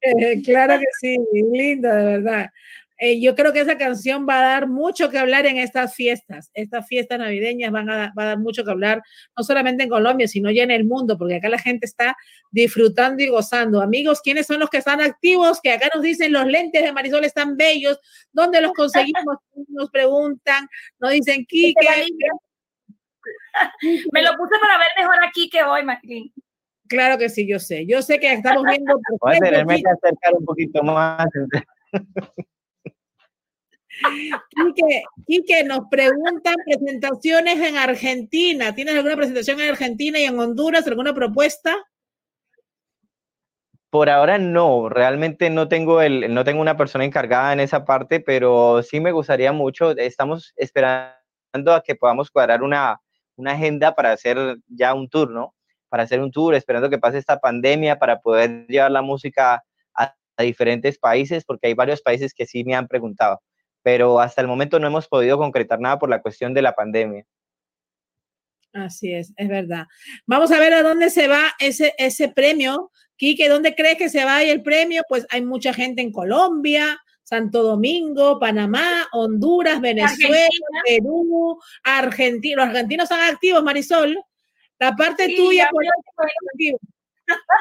Eh, claro que sí, linda, de verdad. Eh, yo creo que esa canción va a dar mucho que hablar en estas fiestas. Estas fiestas navideñas van a, va a dar mucho que hablar, no solamente en Colombia, sino ya en el mundo, porque acá la gente está disfrutando y gozando. Amigos, ¿quiénes son los que están activos? Que acá nos dicen los lentes de Marisol están bellos. ¿Dónde los conseguimos? Nos preguntan, nos dicen, Kike. Me lo puse para ver mejor aquí que hoy, Macri. Claro que sí, yo sé. Yo sé que estamos viendo. Voy a tenerme que acercar un poquito más. Quique, nos preguntan presentaciones en Argentina. ¿Tienes alguna presentación en Argentina y en Honduras? ¿Alguna propuesta? Por ahora no, realmente no tengo, el, no tengo una persona encargada en esa parte, pero sí me gustaría mucho. Estamos esperando a que podamos cuadrar una, una agenda para hacer ya un tour, ¿no? Para hacer un tour, esperando que pase esta pandemia para poder llevar la música a diferentes países, porque hay varios países que sí me han preguntado pero hasta el momento no hemos podido concretar nada por la cuestión de la pandemia. Así es, es verdad. Vamos a ver a dónde se va ese, ese premio. Quique, ¿dónde crees que se va el premio? Pues hay mucha gente en Colombia, Santo Domingo, Panamá, Honduras, Venezuela, Perú, Argentina. Los argentinos están activos, Marisol. La parte tuya, pues,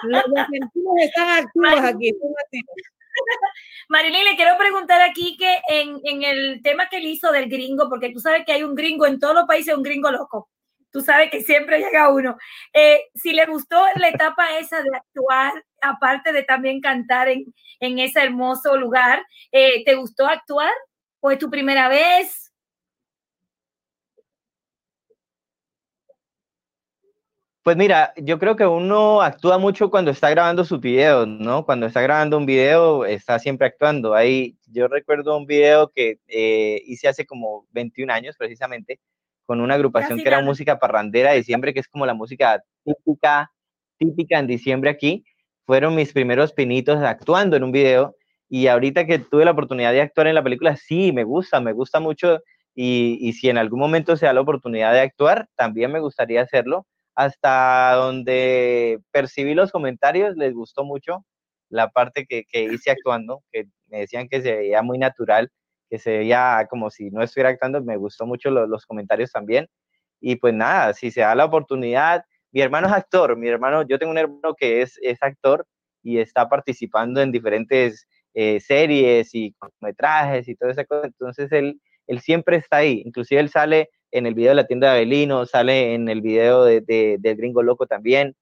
los argentinos están activos aquí. Están activos. Marilyn, le quiero preguntar aquí que en, en, el tema que él hizo del gringo, porque tú sabes que hay un gringo en todos los países, un gringo loco. Tú sabes que siempre llega uno. Eh, si le gustó la etapa esa de actuar, aparte de también cantar en, en ese hermoso lugar, eh, ¿te gustó actuar? ¿Fue tu primera vez? Pues mira, yo creo que uno actúa mucho cuando está grabando sus videos, ¿no? Cuando está grabando un video, está siempre actuando. Ahí yo recuerdo un video que eh, hice hace como 21 años precisamente, con una agrupación que era música parrandera de diciembre, que es como la música típica, típica en diciembre aquí. Fueron mis primeros pinitos actuando en un video. Y ahorita que tuve la oportunidad de actuar en la película, sí, me gusta, me gusta mucho. Y, y si en algún momento se da la oportunidad de actuar, también me gustaría hacerlo. Hasta donde percibí los comentarios, les gustó mucho la parte que, que, hice actuando, que me decían que se veía muy natural, que se veía como si no estuviera actuando, me gustó mucho los comentarios también. Y pues nada, si se da la oportunidad, mi hermano es actor, mi hermano, yo tengo un hermano que es, es actor y está participando en diferentes eh, series y cortometrajes y todo eso, entonces él, él siempre está ahí, inclusive él sale en el video de la tienda de Abelino, sale en el video de, del Gringo Loco también,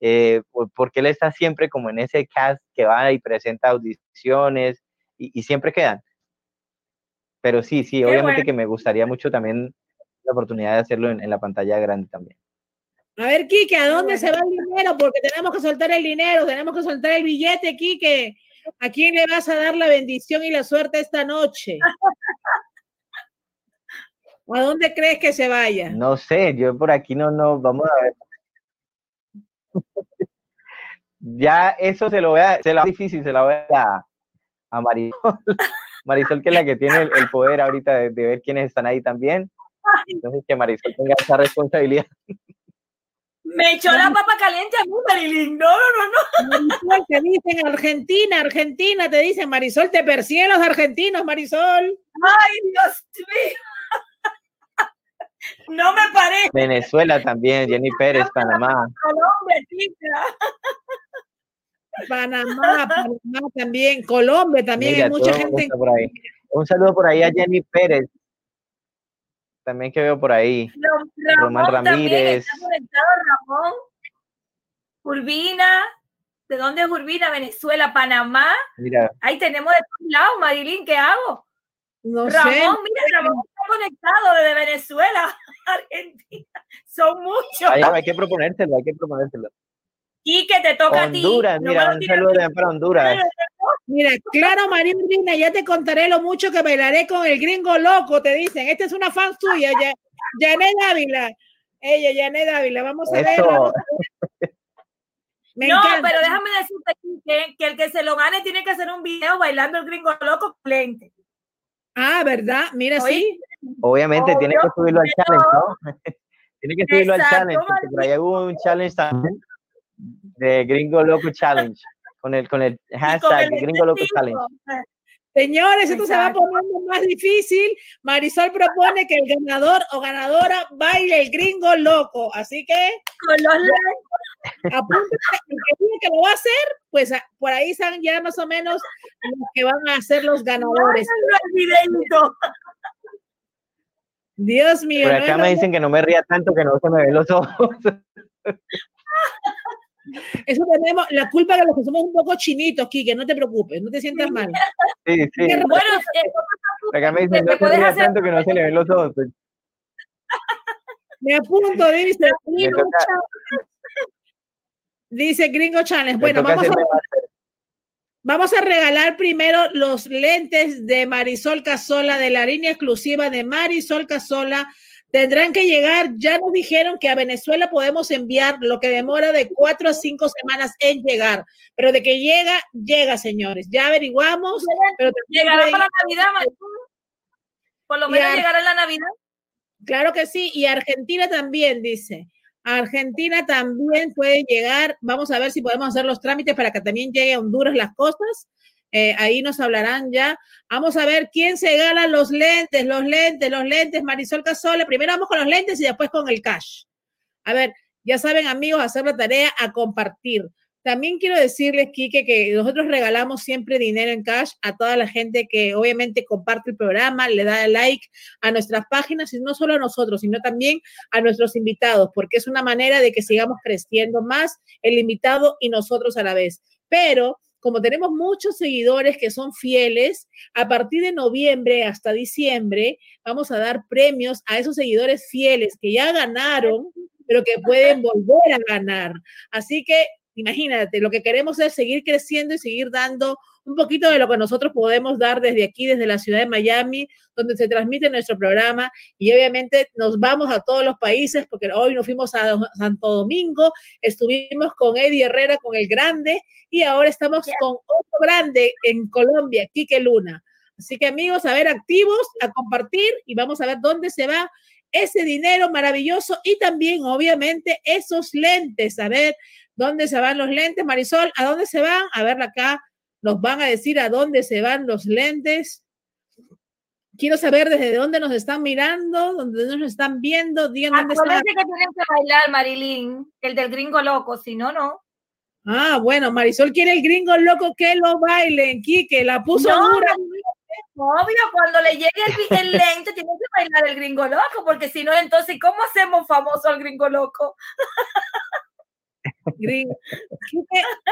eh, porque él está siempre como en ese cast que va y presenta audiciones y, siempre quedan. Pero sí, sí, obviamente que me gustaría mucho también la oportunidad de hacerlo en, la pantalla grande también. A ver, Kike, ¿a dónde se va el dinero? Porque tenemos que soltar el dinero, tenemos que soltar el billete, Kike. ¿A quién le vas a dar la bendición y la suerte esta noche? ¿A dónde crees que se vaya? No sé, yo por aquí no, no, vamos a ver. ya eso se lo voy a, se lo difícil, se lo voy a, a Marisol. Marisol, que es la que tiene el, poder ahorita de, ver quiénes están ahí también. Entonces, que Marisol tenga esa responsabilidad. Me echó la papa caliente a mí, Marilyn. No, no, no, Marisol, te dicen Argentina, Argentina, te dicen Marisol, te persiguen los argentinos, Marisol. Ay, Dios mío. No me parece. Venezuela también, Jenny Pérez, Panamá. Colombia, chica. Panamá, Panamá también, Colombia también, Mira, hay mucha gente. está por ahí. Un saludo por ahí a Jenny Pérez. También que veo por ahí. Ram- Román Ramón también Ramírez. está conectado, Ramón. Urbina. ¿De dónde es Urbina? Venezuela, Panamá. Mira, Ahí tenemos de todos lados, Marilyn, ¿qué hago? No sé, Ramón, mira, Ramón está conectado desde Venezuela, Argentina. Son muchos. hay, hay que proponérselo, hay que proponérselo. Y que te toca Honduras, a ti. No mira, lo un saludo para Honduras. mira, claro, María Urbina, ya te contaré lo mucho que bailaré con el gringo loco, te dicen. Esta es una fan tuya, ya, Janet Dávila. Ella, Janet Dávila, vamos a ver. Eso. vamos a ver. Me no, encanta. pero déjame decirte aquí que, que el que se lo gane tiene que hacer un video bailando el gringo loco con lente. Ah, ¿verdad? Mira, Oye, sí. Obviamente tiene que subirlo al challenge, ¿no? tiene que subirlo al challenge, porque por ahí hubo un challenge también de Gringo Loco Challenge, con el, con el con hashtag el de Gringo Loco. Challenge. Señores, esto se va poniendo más difícil. Marisol propone que el ganador o ganadora baile el gringo loco. Así que Con los lentes. apúntense, el que diga que lo va a hacer, pues a- por ahí están ya más o menos los que van a ser los ganadores. Dios mío. Por acá me dicen que no me ría tanto que no se me ven los ojos. Eso tenemos la culpa de los que somos un poco chinitos, Kike, no te preocupes, no te sientas mal. Sí, sí. Bueno, eh, acá me dicen no hacer- tanto que no se le ven los ojos. Pues, Me apunto, dice Gringo Challenge. Dice Gringo Challenge. Bueno, vamos a, vamos a regalar primero los lentes de Marisol Casola, de la línea exclusiva de Marisol Casola. Tendrán que llegar, ya nos dijeron que a Venezuela podemos enviar lo que demora de cuatro a cinco semanas en llegar, pero de que llega, llega, señores. Ya averiguamos, pero llegará para la Navidad. Por lo menos llegará en la Navidad. Claro que sí, y Argentina también, dice. Argentina también puede llegar. Vamos a ver si podemos hacer los trámites para que también llegue a Honduras las cosas. Eh, ahí nos hablarán ya. Vamos a ver quién se gana los lentes, los lentes, los lentes. Marisol Casola. Primero vamos con los lentes y después con el cash. A ver, ya saben, amigos, hacer la tarea a compartir. También quiero decirles, Quique, que nosotros regalamos siempre dinero en cash a toda la gente que obviamente comparte el programa, le da like a nuestras páginas, y no solo a nosotros, sino también a nuestros invitados, porque es una manera de que sigamos creciendo más el invitado y nosotros a la vez. Pero como tenemos muchos seguidores que son fieles, a partir de noviembre hasta diciembre vamos a dar premios a esos seguidores fieles que ya ganaron, pero que pueden volver a ganar. Así que imagínate, lo que queremos es seguir creciendo y seguir dando un poquito de lo que nosotros podemos dar desde aquí, desde la ciudad de Miami, donde se transmite nuestro programa y obviamente nos vamos a todos los países porque hoy nos fuimos a Santo Domingo, estuvimos con Eddie Herrera, con el grande y ahora estamos con otro grande en Colombia, Quique Luna. Así que amigos, a ver, activos, a compartir y vamos a ver dónde se va ese dinero maravilloso y también obviamente esos lentes, a ver dónde se van los lentes, Marisol, ¿a dónde se van? A ver acá, nos van a decir a dónde se van los lentes. Quiero saber desde dónde nos están mirando, dónde nos están viendo, digan dónde están. Que tienen que bailar, Marilyn, el del gringo loco, si no, no. Ah, bueno, Marisol quiere el gringo loco que lo bailen, Quique, la puso No, dura. Obvio, cuando le llegue el, el lente, tiene que bailar el gringo loco, porque si no, entonces, ¿cómo hacemos famoso al gringo loco? Gringo.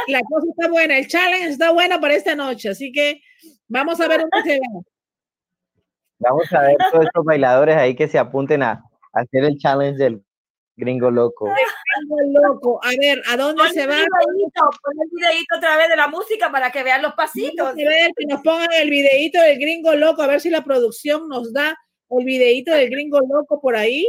La cosa está buena, el challenge está buena para esta noche, así que vamos a ver dónde se va. Vamos a ver todos estos bailadores ahí que se apunten a, a hacer el challenge del gringo loco. Gringo loco, a ver, ¿a dónde Pon se va? videíto, pon el videíto otra vez de la música para que vean los pasitos. Ver que nos pongan el videíto del gringo loco, a ver si la producción nos da el videíto del gringo loco por ahí.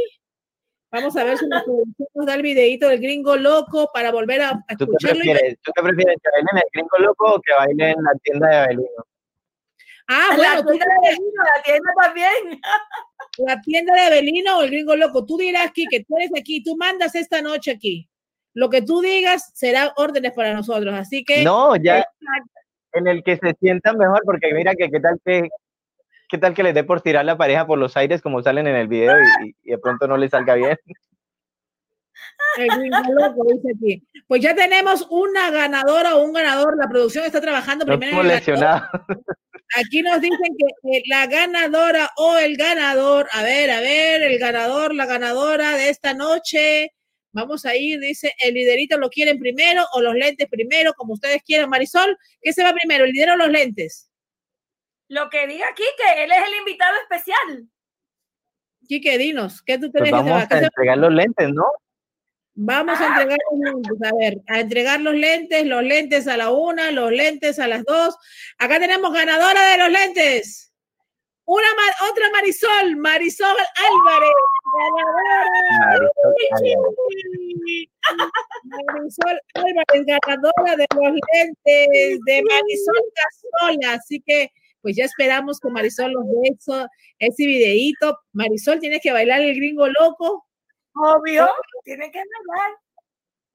Vamos a ver si nos da el videíto del gringo loco para volver a, ¿Tú escucharlo. prefieres? ¿Tú qué prefieres? ¿Que bailen el gringo loco o que bailen en la tienda de Abelino? Ah, la bueno, tú tienda de vino, la tienda también. la tienda de Abelino o el gringo loco. Tú dirás aquí que tú eres aquí, tú mandas esta noche aquí. lo que tú digas será órdenes para nosotros. Así que. No, ya. En el que se sientan mejor, porque mira que qué tal que. ¿Qué tal que les dé por tirar la pareja por los aires como salen en el video y, y de pronto no les salga bien? Pues ya tenemos una ganadora o un ganador. La producción está trabajando primero. Aquí nos dicen que la ganadora o el ganador, a ver, a ver, el ganador, la ganadora de esta noche. Vamos a ir, dice, el liderito lo quieren primero o los lentes primero, como ustedes quieran. Marisol, ¿qué se va primero, el lidero o los lentes? Lo que diga aquí, que él es el invitado especial. Quique, dinos, ¿qué tú pues vamos a entregar los lentes, ¿no? Vamos a entregar los lentes, a ver, a entregar los lentes, los lentes a la una, los lentes a las dos. Acá tenemos ganadora de los lentes. Una otra Marisol, Marisol Álvarez, ganadora. Marisol Álvarez, ganadora de los lentes de Marisol Casola. Así que, pues ya esperamos que Marisol nos dé ese videíto. Marisol, tienes que bailar el gringo loco. Obvio, tiene que bailar.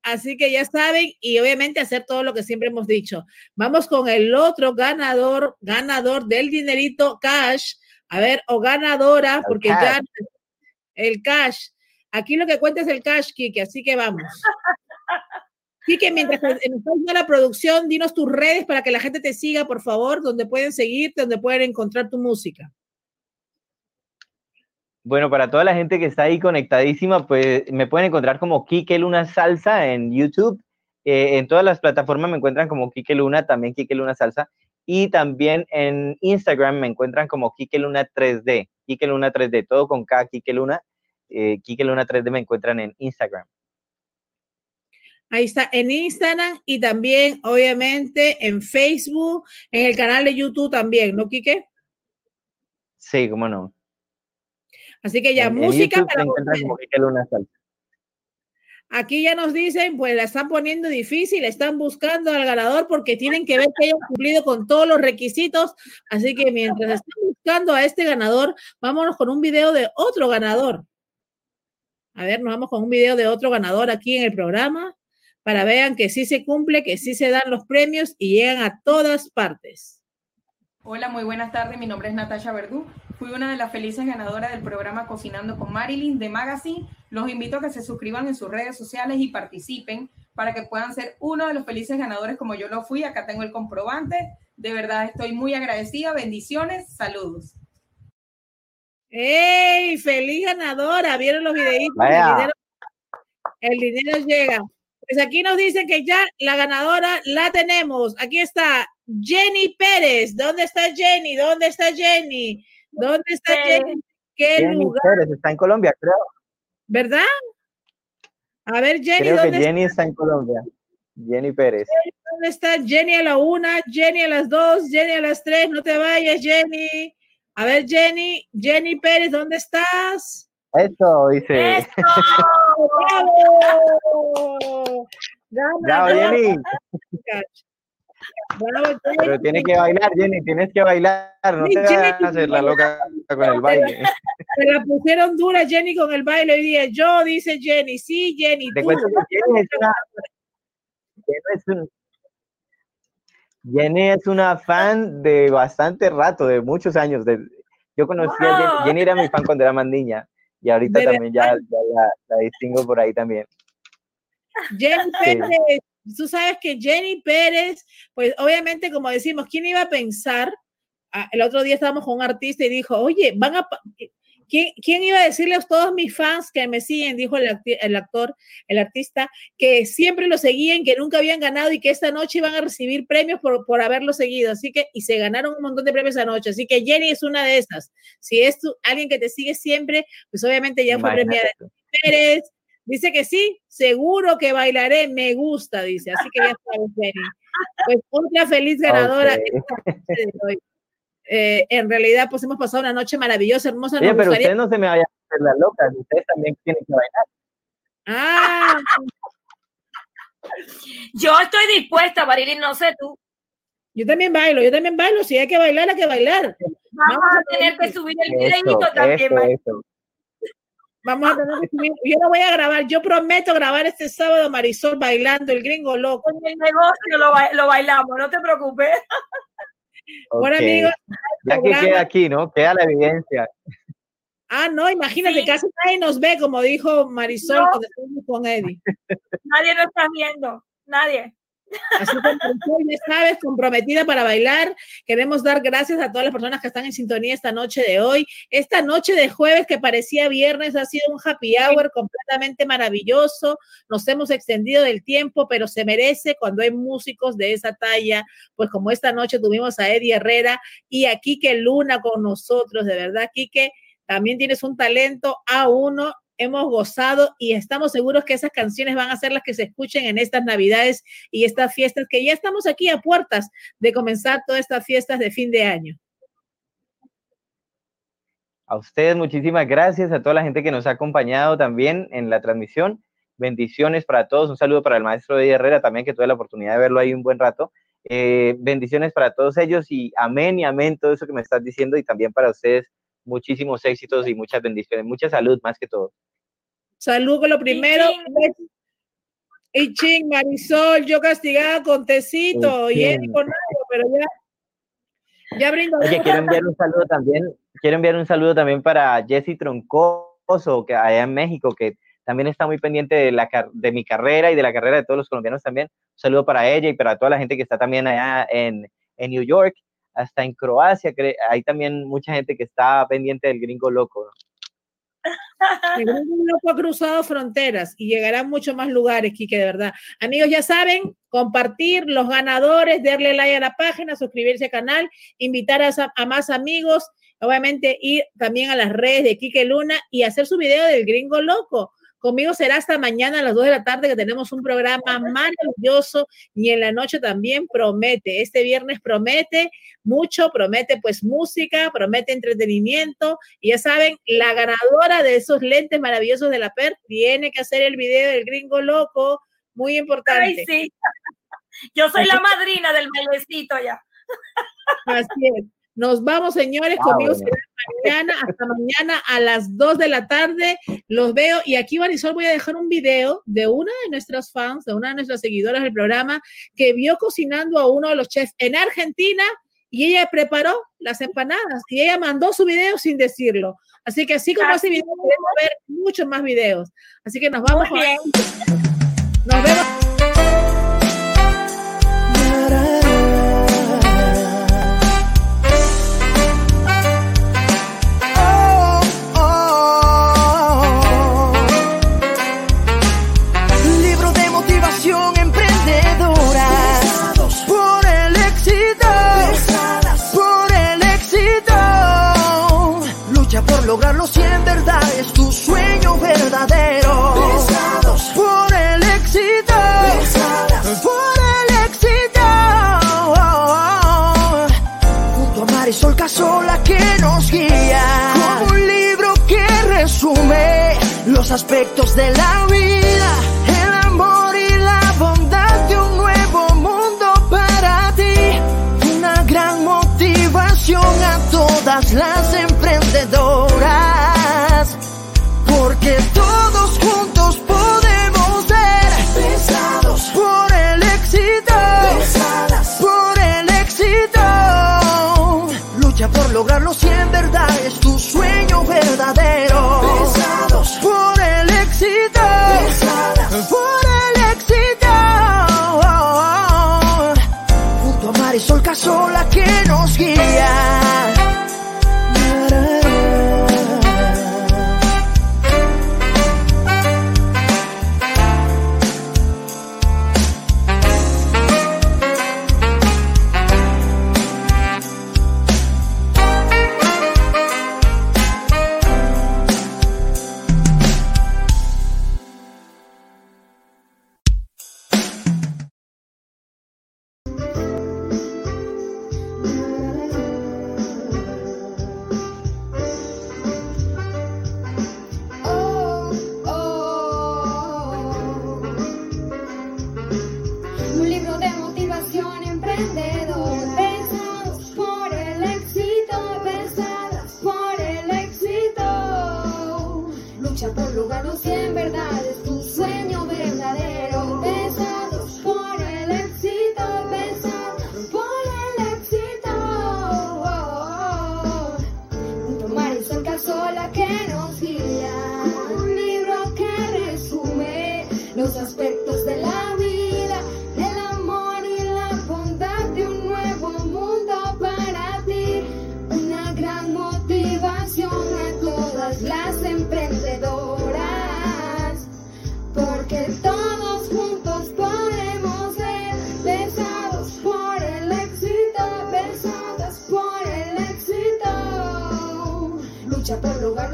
Así que ya saben, y obviamente hacer todo lo que siempre hemos dicho. Vamos con el otro ganador, ganador del dinerito cash. A ver, o ganadora, porque ya el cash. Aquí lo que cuenta es el cash, Kike, así que vamos. Kike, mientras estamos la producción, dinos tus redes para que la gente te siga, por favor, donde pueden seguirte, donde pueden encontrar tu música. Bueno, para toda la gente que está ahí conectadísima, pues me pueden encontrar como Kike Luna Salsa en YouTube. Eh, en todas las plataformas me encuentran como Kike Luna, también Kike Luna Salsa. Y también en Instagram me encuentran como Kike Luna 3D. Kike Luna 3D, todo con K, Kike Luna. Eh, Kike Luna 3D me encuentran en Instagram. Ahí está, en Instagram y también, obviamente, en Facebook, en el canal de YouTube también, ¿no, Kike? Sí, cómo no. Así que ya, música Aquí ya nos dicen, pues la están poniendo difícil, están buscando al ganador porque tienen que ver que hayan cumplido con todos los requisitos. Así que mientras están buscando a este ganador, vámonos con un video de otro ganador. A ver, nos vamos con un video de otro ganador aquí en el programa para vean que sí se cumple, que sí se dan los premios y llegan a todas partes. Hola, muy buenas tardes. Mi nombre es Natasha Verdú. Fui una de las felices ganadoras del programa Cocinando con Marilyn de Magazine. Los invito a que se suscriban en sus redes sociales y participen para que puedan ser uno de los felices ganadores como yo lo fui. Acá tengo el comprobante. De verdad estoy muy agradecida. Bendiciones. Saludos. ¡Ey! ¡Feliz ganadora! ¿Vieron los videitos? El dinero, llega. Pues aquí nos dicen que ya la ganadora la tenemos. Aquí está Jenny Pérez. ¿Dónde está Jenny? ¿Dónde está Jenny? ¿Dónde está Jenny? ¿Qué lugar? está en Colombia, creo. ¿Verdad? A ver, Jenny, creo que Jenny está en Colombia. Jenny Pérez. ¿Dónde está Jenny a la una, Jenny a las dos, Jenny a las tres? No te vayas, Jenny. A ver, Jenny, Jenny Pérez, ¿dónde estás? Eso, dice. ¡Eso! ¡Bravo! Bravo, Jenny. Pero tienes que bailar, Jenny, tienes que bailar, no te vas a hacer la loca con el baile. Se la pusieron dura Jenny con el baile hoy día. Yo, dice Jenny, sí, Jenny. Te cuento que Jenny es una, Jenny es una fan de bastante rato, de muchos años. De, yo conocí a Jenny, Jenny era mi fan cuando era más niña y ahorita también ya, ya la, distingo por ahí también. Jenny Pérez, tú sabes que Jenny Pérez, pues obviamente, como decimos, ¿quién iba a pensar? Ah, el otro día estábamos con un artista y dijo, oye, van a... ¿Quién, ¿Quién, iba a decirle a todos mis fans que me siguen? Dijo el, el, actor, el artista, que siempre lo seguían, que nunca habían ganado y que esta noche iban a recibir premios por, por haberlo seguido. Así que, y se ganaron un montón de premios anoche. Así que Jenny es una de esas. Si es alguien que te sigue siempre, pues obviamente ya fue premiada. Pérez, Dice que sí, seguro que bailaré, me gusta, dice. Así que ya sabes, Jenny. Pues otra feliz ganadora. Eh, en realidad, pues hemos pasado una noche maravillosa, hermosa. Oye, pero ustedes no se me vayan a hacer la loca, ustedes también tienen que bailar. Ah. Yo estoy dispuesta, Marilyn, no sé tú. Yo también bailo, yo también bailo. Si hay que bailar, hay que bailar. Vamos, a tener que subir el videito también, eso, Vamos a tener que Yo lo voy a grabar. Yo prometo grabar este sábado Marisol bailando el gringo loco. En el negocio lo, bailamos, no te preocupes. Bueno, amigos. Ya que queda aquí, ¿no? Queda la evidencia. Ah, no, imagínate, casi nadie nos ve, como dijo Marisol cuando estuvimos con Eddie. Nadie nos está viendo, nadie. Así que ya sabes, comprometida para bailar. Queremos dar gracias a todas las personas que están en sintonía esta noche de hoy. Esta noche de jueves que parecía viernes ha sido un happy hour completamente maravilloso. Nos hemos extendido del tiempo, pero se merece cuando hay músicos de esa talla. Pues como esta noche tuvimos a Eddie Herrera y a Quique Luna con nosotros. De verdad, Quique, también tienes un talento a uno hemos gozado y estamos seguros que esas canciones van a ser las que se escuchen en estas Navidades y estas fiestas, que ya estamos aquí a puertas de comenzar todas estas fiestas de fin de año. A ustedes muchísimas gracias, a toda la gente que nos ha acompañado también en la transmisión. Bendiciones para todos. Un saludo para el maestro de Herrera también, que tuve la oportunidad de verlo ahí un buen rato. Eh, bendiciones para todos ellos y amén y amén todo eso que me estás diciendo y también para ustedes muchísimos éxitos y muchas bendiciones, mucha salud más que todo. Salud con lo primero. Y ching, Marisol, yo castigada con tecito y él con algo, pero ya, ya brindo. Oye, quiero enviar un saludo también, quiero enviar un saludo también para Jessy Troncoso, que allá en México, que también está muy pendiente de, la, de mi carrera y de la carrera de todos los colombianos también. Un saludo para ella y para toda la gente que está también allá en, en New York, hasta en Croacia, hay también mucha gente que está pendiente del gringo loco. El gringo loco ha cruzado fronteras y llegará a muchos más lugares, Kike, de verdad. Amigos, ya saben, compartir los ganadores, darle like a la página, suscribirse al canal, invitar a, a más amigos, obviamente ir también a las redes de Kike Luna y hacer su video del gringo loco. Conmigo será hasta mañana a las 2 de la tarde que tenemos un programa maravilloso y en la noche también promete. Este viernes promete mucho, promete pues música, promete entretenimiento. Y ya saben, la ganadora de esos lentes maravillosos de la PER tiene que hacer el video del gringo loco. Muy importante. Ay, sí. Yo soy la madrina del bailecito ya. Así es. Nos vamos, señores, conmigo mañana, hasta mañana a las 2 de la tarde. Los veo y aquí, Marisol, voy a dejar un video de una de nuestras fans, de una de nuestras seguidoras del programa, que vio cocinando a uno de los chefs en Argentina y ella preparó las empanadas y ella mandó su video sin decirlo. Así que así como ese video, podemos ver muchos más videos. Así que nos vamos. Nos vemos. Aspectos de la vida,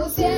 por